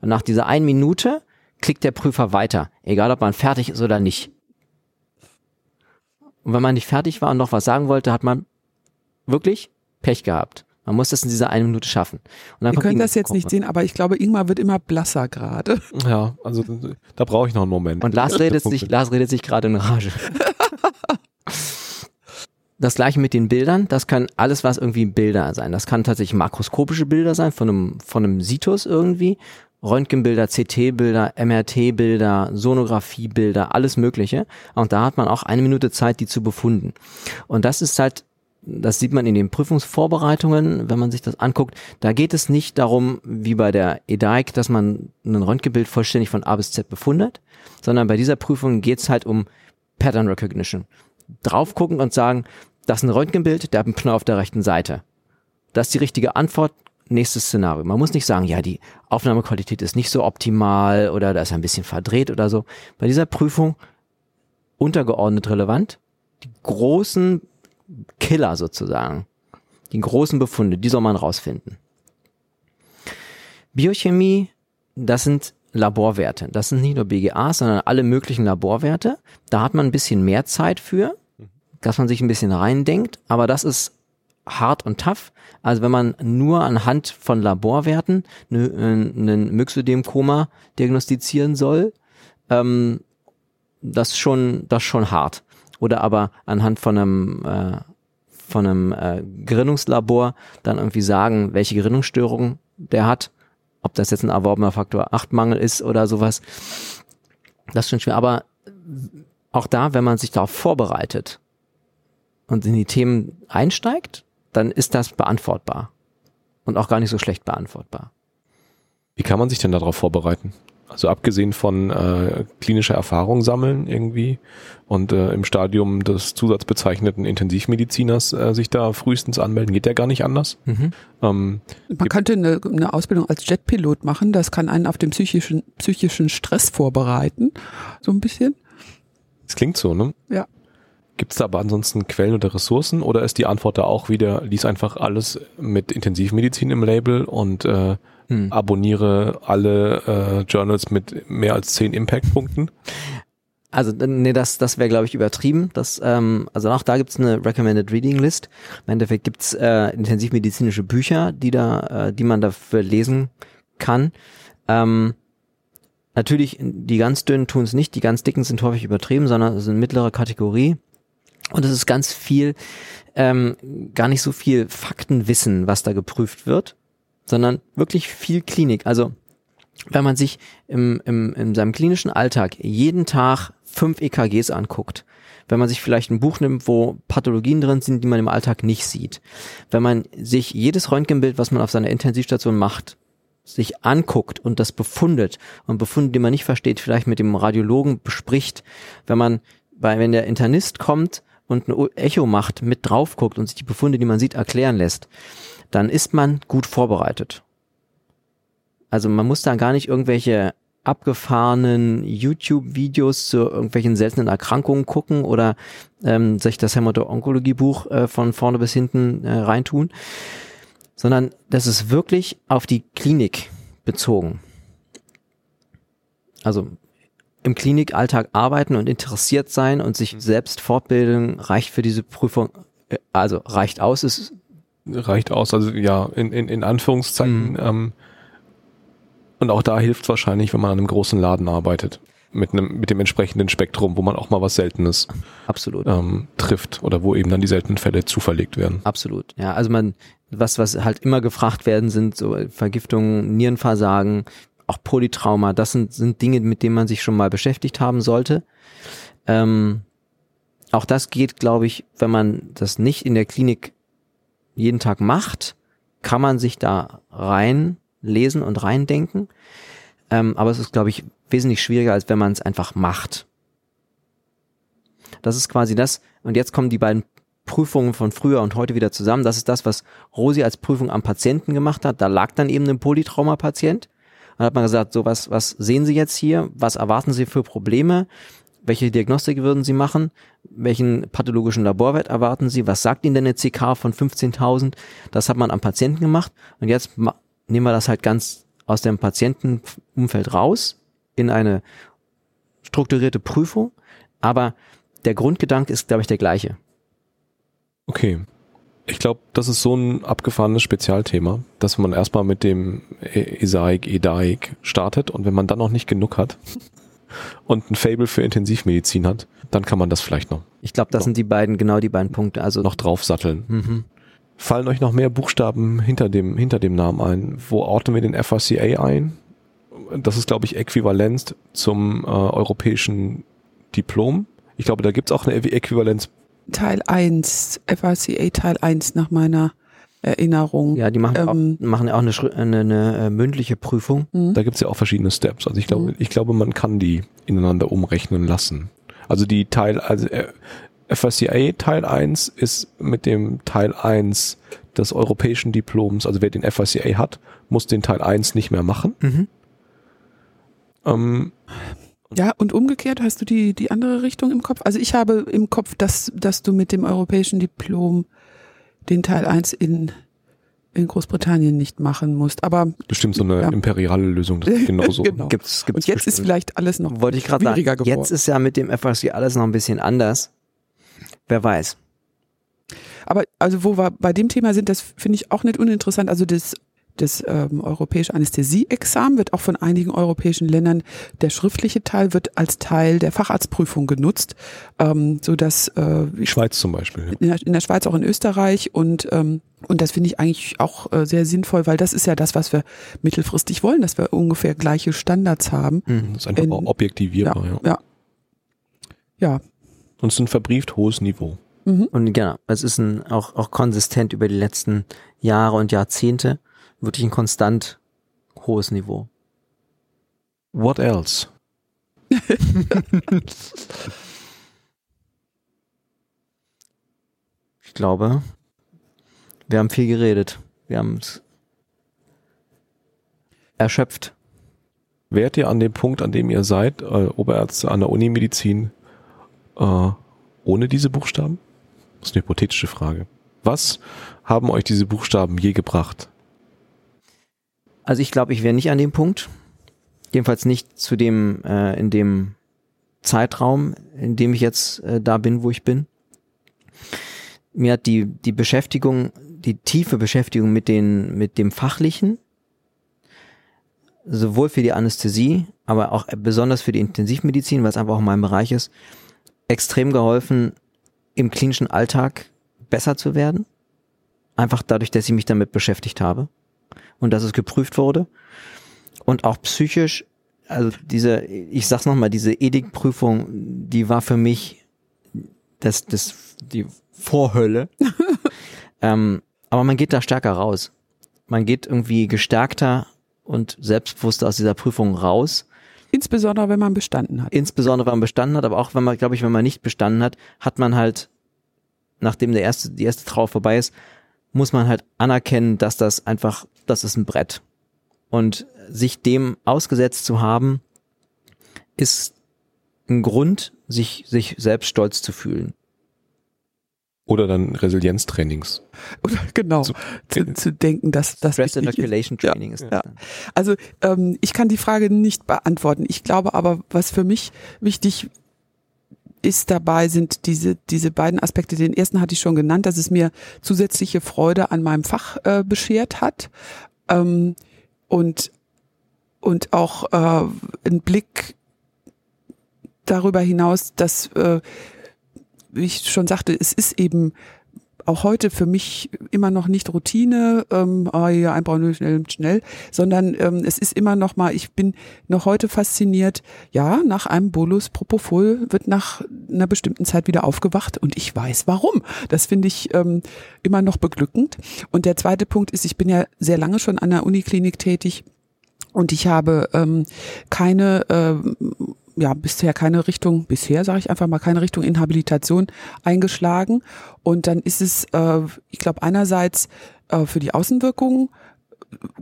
Und nach dieser einen Minute klickt der Prüfer weiter, egal ob man fertig ist oder nicht. Und wenn man nicht fertig war und noch was sagen wollte, hat man wirklich Pech gehabt. Man muss das in dieser einen Minute schaffen. Und dann könnt Ingmar- das jetzt nicht sehen, aber ich glaube, Ingmar wird immer blasser gerade. Ja, also da brauche ich noch einen Moment. Und Lars redet sich, Lars redet sich gerade in Rage. (laughs) Das gleiche mit den Bildern, das kann alles, was irgendwie Bilder sein. Das kann tatsächlich makroskopische Bilder sein, von einem, von einem Situs irgendwie. Röntgenbilder, CT-Bilder, MRT-Bilder, Sonographie-Bilder, alles Mögliche. Und da hat man auch eine Minute Zeit, die zu befunden. Und das ist halt, das sieht man in den Prüfungsvorbereitungen, wenn man sich das anguckt. Da geht es nicht darum, wie bei der EDAIC, dass man ein Röntgenbild vollständig von A bis Z befundet, sondern bei dieser Prüfung geht es halt um Pattern Recognition. Drauf gucken und sagen, das ist ein Röntgenbild, der hat einen Knopf auf der rechten Seite. Das ist die richtige Antwort. Nächstes Szenario. Man muss nicht sagen, ja, die Aufnahmequalität ist nicht so optimal oder da ist ein bisschen verdreht oder so. Bei dieser Prüfung untergeordnet relevant. Die großen Killer sozusagen, die großen Befunde, die soll man rausfinden. Biochemie, das sind Laborwerte. Das sind nicht nur BGAs, sondern alle möglichen Laborwerte. Da hat man ein bisschen mehr Zeit für, dass man sich ein bisschen reindenkt, aber das ist hart und tough. Also wenn man nur anhand von Laborwerten einen Myxödem-Koma diagnostizieren soll, ähm, das schon, das schon hart. Oder aber anhand von einem, äh, von einem äh, Gerinnungslabor dann irgendwie sagen, welche Gerinnungsstörung der hat, ob das jetzt ein erworbener Faktor 8 Mangel ist oder sowas. Das ist schon schwer. Aber auch da, wenn man sich darauf vorbereitet und in die Themen einsteigt, dann ist das beantwortbar. Und auch gar nicht so schlecht beantwortbar. Wie kann man sich denn darauf vorbereiten? Also abgesehen von äh, klinischer Erfahrung sammeln irgendwie und äh, im Stadium des zusatzbezeichneten Intensivmediziners äh, sich da frühestens anmelden, geht ja gar nicht anders. Mhm. Ähm, Man könnte eine, eine Ausbildung als Jetpilot machen, das kann einen auf den psychischen, psychischen Stress vorbereiten, so ein bisschen. es klingt so, ne? Ja. Gibt es da aber ansonsten Quellen oder Ressourcen oder ist die Antwort da auch wieder, lies einfach alles mit Intensivmedizin im Label und äh, hm. abonniere alle äh, Journals mit mehr als zehn Impact-Punkten? Also nee, das, das wäre, glaube ich, übertrieben. Das, ähm, also auch da gibt's eine Recommended Reading List. Im Endeffekt gibt's äh, intensivmedizinische Bücher, die da, äh, die man dafür lesen kann. Ähm, natürlich, die ganz dünnen tun's nicht, die ganz dicken sind häufig übertrieben, sondern sind mittlere Kategorie. Und es ist ganz viel, ähm, gar nicht so viel Faktenwissen, was da geprüft wird, sondern wirklich viel Klinik. Also wenn man sich im, im, in seinem klinischen Alltag jeden Tag fünf EKGs anguckt, wenn man sich vielleicht ein Buch nimmt, wo Pathologien drin sind, die man im Alltag nicht sieht, wenn man sich jedes Röntgenbild, was man auf seiner Intensivstation macht, sich anguckt und das befundet und Befunde, die man nicht versteht, vielleicht mit dem Radiologen bespricht, wenn man, weil wenn der Internist kommt und ein Echo macht, mit drauf guckt und sich die Befunde, die man sieht, erklären lässt, dann ist man gut vorbereitet. Also man muss da gar nicht irgendwelche abgefahrenen YouTube-Videos zu irgendwelchen seltenen Erkrankungen gucken oder ähm, sich das Hämato-Onkologie-Buch äh, von vorne bis hinten äh, reintun, sondern das ist wirklich auf die Klinik bezogen. Also im Klinikalltag arbeiten und interessiert sein und sich mhm. selbst fortbilden reicht für diese Prüfung, äh, also reicht aus, ist reicht aus, also ja, in, in, in Anführungszeichen, mhm. ähm, und auch da hilft es wahrscheinlich, wenn man an einem großen Laden arbeitet. Mit einem, mit dem entsprechenden Spektrum, wo man auch mal was Seltenes Absolut. Ähm, trifft oder wo eben dann die seltenen Fälle zuverlegt werden. Absolut. Ja, also man, was, was halt immer gefragt werden, sind so Vergiftungen, Nierenversagen, auch Polytrauma. Das sind, sind Dinge, mit denen man sich schon mal beschäftigt haben sollte. Ähm, auch das geht, glaube ich, wenn man das nicht in der Klinik jeden Tag macht, kann man sich da rein lesen und reindenken. Ähm, aber es ist, glaube ich, wesentlich schwieriger, als wenn man es einfach macht. Das ist quasi das. Und jetzt kommen die beiden Prüfungen von früher und heute wieder zusammen. Das ist das, was Rosi als Prüfung am Patienten gemacht hat. Da lag dann eben ein Polytrauma-Patient. Dann hat man gesagt, so was, was sehen Sie jetzt hier? Was erwarten Sie für Probleme? Welche Diagnostik würden Sie machen? Welchen pathologischen Laborwert erwarten Sie? Was sagt Ihnen denn eine CK von 15.000? Das hat man am Patienten gemacht. Und jetzt nehmen wir das halt ganz aus dem Patientenumfeld raus in eine strukturierte Prüfung, aber der Grundgedanke ist, glaube ich, der gleiche. Okay. Ich glaube, das ist so ein abgefahrenes Spezialthema, dass man erstmal mit dem ESAIC, EDAIC startet und wenn man dann noch nicht genug hat (laughs) und ein Fable für Intensivmedizin hat, dann kann man das vielleicht noch. Ich glaube, das noch, sind die beiden, genau die beiden Punkte. Also noch draufsatteln. Mhm. Fallen euch noch mehr Buchstaben hinter dem, hinter dem Namen ein? Wo ordnen wir den FRCA ein? Das ist, glaube ich, äquivalent zum äh, europäischen Diplom. Ich glaube, da gibt's auch eine Äquivalenz. Teil 1, FRCA Teil 1 nach meiner Erinnerung. Ja, die machen, ähm, auch, machen ja auch eine, eine, eine äh, mündliche Prüfung. Mhm. Da gibt's ja auch verschiedene Steps. Also ich glaube, mhm. ich glaube, man kann die ineinander umrechnen lassen. Also die Teil, also äh, FRCA Teil 1 ist mit dem Teil 1 des europäischen Diploms, also wer den FRCA hat, muss den Teil 1 nicht mehr machen. Mhm. Ähm, ja, und umgekehrt hast du die, die andere Richtung im Kopf? Also ich habe im Kopf, dass, dass du mit dem europäischen Diplom den Teil 1 in, in Großbritannien nicht machen musst. Aber bestimmt so eine ja. imperiale Lösung, das ist genauso. (laughs) genau. gibt's, gibt's und jetzt bestimmt. ist vielleicht alles noch Wollte ich gerade sagen, geworden. Jetzt ist ja mit dem FRC alles noch ein bisschen anders. Wer weiß. Aber also wo wir bei dem Thema sind, das finde ich auch nicht uninteressant. Also das das ähm, europäische Anästhesieexamen wird auch von einigen europäischen Ländern der schriftliche Teil wird als Teil der Facharztprüfung genutzt, ähm, so dass äh, Schweiz zum Beispiel ja. in, der, in der Schweiz auch in Österreich und ähm, und das finde ich eigentlich auch äh, sehr sinnvoll, weil das ist ja das, was wir mittelfristig wollen, dass wir ungefähr gleiche Standards haben. Mhm, das ist einfach in, objektivierbar. Ja, ja. ja. Und es ist ein verbrieft hohes Niveau. Mhm. Und genau, es ist ein, auch, auch konsistent über die letzten Jahre und Jahrzehnte wirklich ein konstant hohes Niveau. What else? (laughs) ich glaube, wir haben viel geredet. Wir haben es erschöpft. Wärt ihr an dem Punkt, an dem ihr seid, äh, Oberärzte an der Unimedizin, äh, ohne diese Buchstaben? Das ist eine hypothetische Frage. Was haben euch diese Buchstaben je gebracht? Also ich glaube, ich wäre nicht an dem Punkt. Jedenfalls nicht zu dem, äh, in dem Zeitraum, in dem ich jetzt äh, da bin, wo ich bin. Mir hat die, die Beschäftigung, die tiefe Beschäftigung mit den, mit dem Fachlichen, sowohl für die Anästhesie, aber auch besonders für die Intensivmedizin, weil es einfach auch mein Bereich ist, extrem geholfen, im klinischen Alltag besser zu werden. Einfach dadurch, dass ich mich damit beschäftigt habe und dass es geprüft wurde. Und auch psychisch, also diese, ich sag's nochmal, diese Ethikprüfung, die war für mich das, das, die Vorhölle. (laughs) ähm, aber man geht da stärker raus. Man geht irgendwie gestärkter und selbstbewusster aus dieser Prüfung raus. Insbesondere, wenn man bestanden hat. Insbesondere, wenn man bestanden hat, aber auch wenn man, glaube ich, wenn man nicht bestanden hat, hat man halt, nachdem der erste, die erste Trauer vorbei ist, muss man halt anerkennen, dass das einfach, das ist ein Brett. Und sich dem ausgesetzt zu haben, ist ein Grund, sich, sich selbst stolz zu fühlen. Oder dann Resilienztrainings. Oder genau, zu, zu, zu denken, dass das Stress Inoculation ist. Training ja, ist. Ja. Also ähm, ich kann die Frage nicht beantworten. Ich glaube aber, was für mich wichtig ist dabei, sind diese, diese beiden Aspekte. Den ersten hatte ich schon genannt, dass es mir zusätzliche Freude an meinem Fach äh, beschert hat. Ähm, und, und auch äh, ein Blick darüber hinaus, dass, äh, wie ich schon sagte, es ist eben auch heute für mich immer noch nicht Routine, ähm, ah, ja, einbauen schnell, schnell, sondern ähm, es ist immer noch mal, ich bin noch heute fasziniert, ja, nach einem Bolus Propofol wird nach einer bestimmten Zeit wieder aufgewacht und ich weiß warum. Das finde ich ähm, immer noch beglückend. Und der zweite Punkt ist, ich bin ja sehr lange schon an der Uniklinik tätig und ich habe ähm, keine äh, ja bisher keine Richtung, bisher sage ich einfach mal keine Richtung Inhabilitation eingeschlagen. Und dann ist es, äh, ich glaube, einerseits äh, für die Außenwirkungen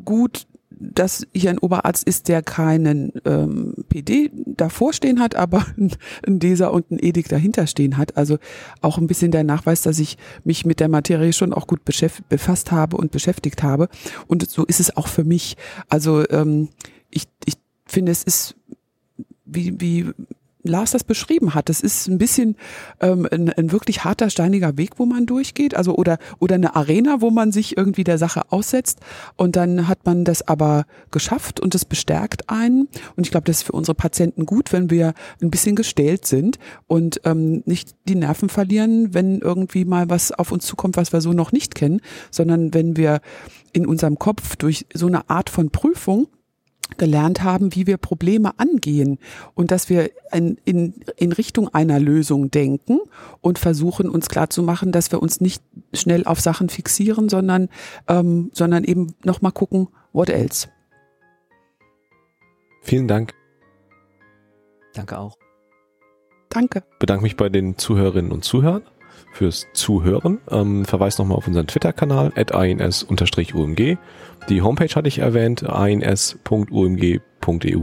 gut, dass hier ein Oberarzt ist, der keinen ähm, PD davor stehen hat, aber (laughs) ein DESA und ein EDIC dahinter stehen hat. Also auch ein bisschen der Nachweis, dass ich mich mit der Materie schon auch gut befasst habe und beschäftigt habe. Und so ist es auch für mich. Also ähm, ich, ich finde, es ist wie, wie Lars das beschrieben hat. Das ist ein bisschen ähm, ein, ein wirklich harter, steiniger Weg, wo man durchgeht. Also oder, oder eine Arena, wo man sich irgendwie der Sache aussetzt. Und dann hat man das aber geschafft und das bestärkt einen. Und ich glaube, das ist für unsere Patienten gut, wenn wir ein bisschen gestählt sind und ähm, nicht die Nerven verlieren, wenn irgendwie mal was auf uns zukommt, was wir so noch nicht kennen, sondern wenn wir in unserem Kopf durch so eine Art von Prüfung gelernt haben, wie wir Probleme angehen und dass wir in, in, in Richtung einer Lösung denken und versuchen uns klarzumachen, dass wir uns nicht schnell auf Sachen fixieren, sondern, ähm, sondern eben nochmal gucken, what else. Vielen Dank. Danke auch. Danke. Bedanke mich bei den Zuhörerinnen und Zuhörern fürs Zuhören. Ähm, verweis nochmal auf unseren Twitter-Kanal, at ins-umg. Die Homepage hatte ich erwähnt, ins.umg.eu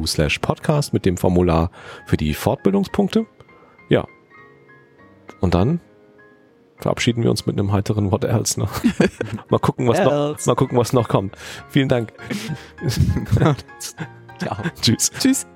slash podcast mit dem Formular für die Fortbildungspunkte. Ja. Und dann verabschieden wir uns mit einem heiteren What else noch. (laughs) mal gucken, was noch, mal gucken, was noch kommt. Vielen Dank. (laughs) (laughs) Ciao. Tschüss. Tschüss.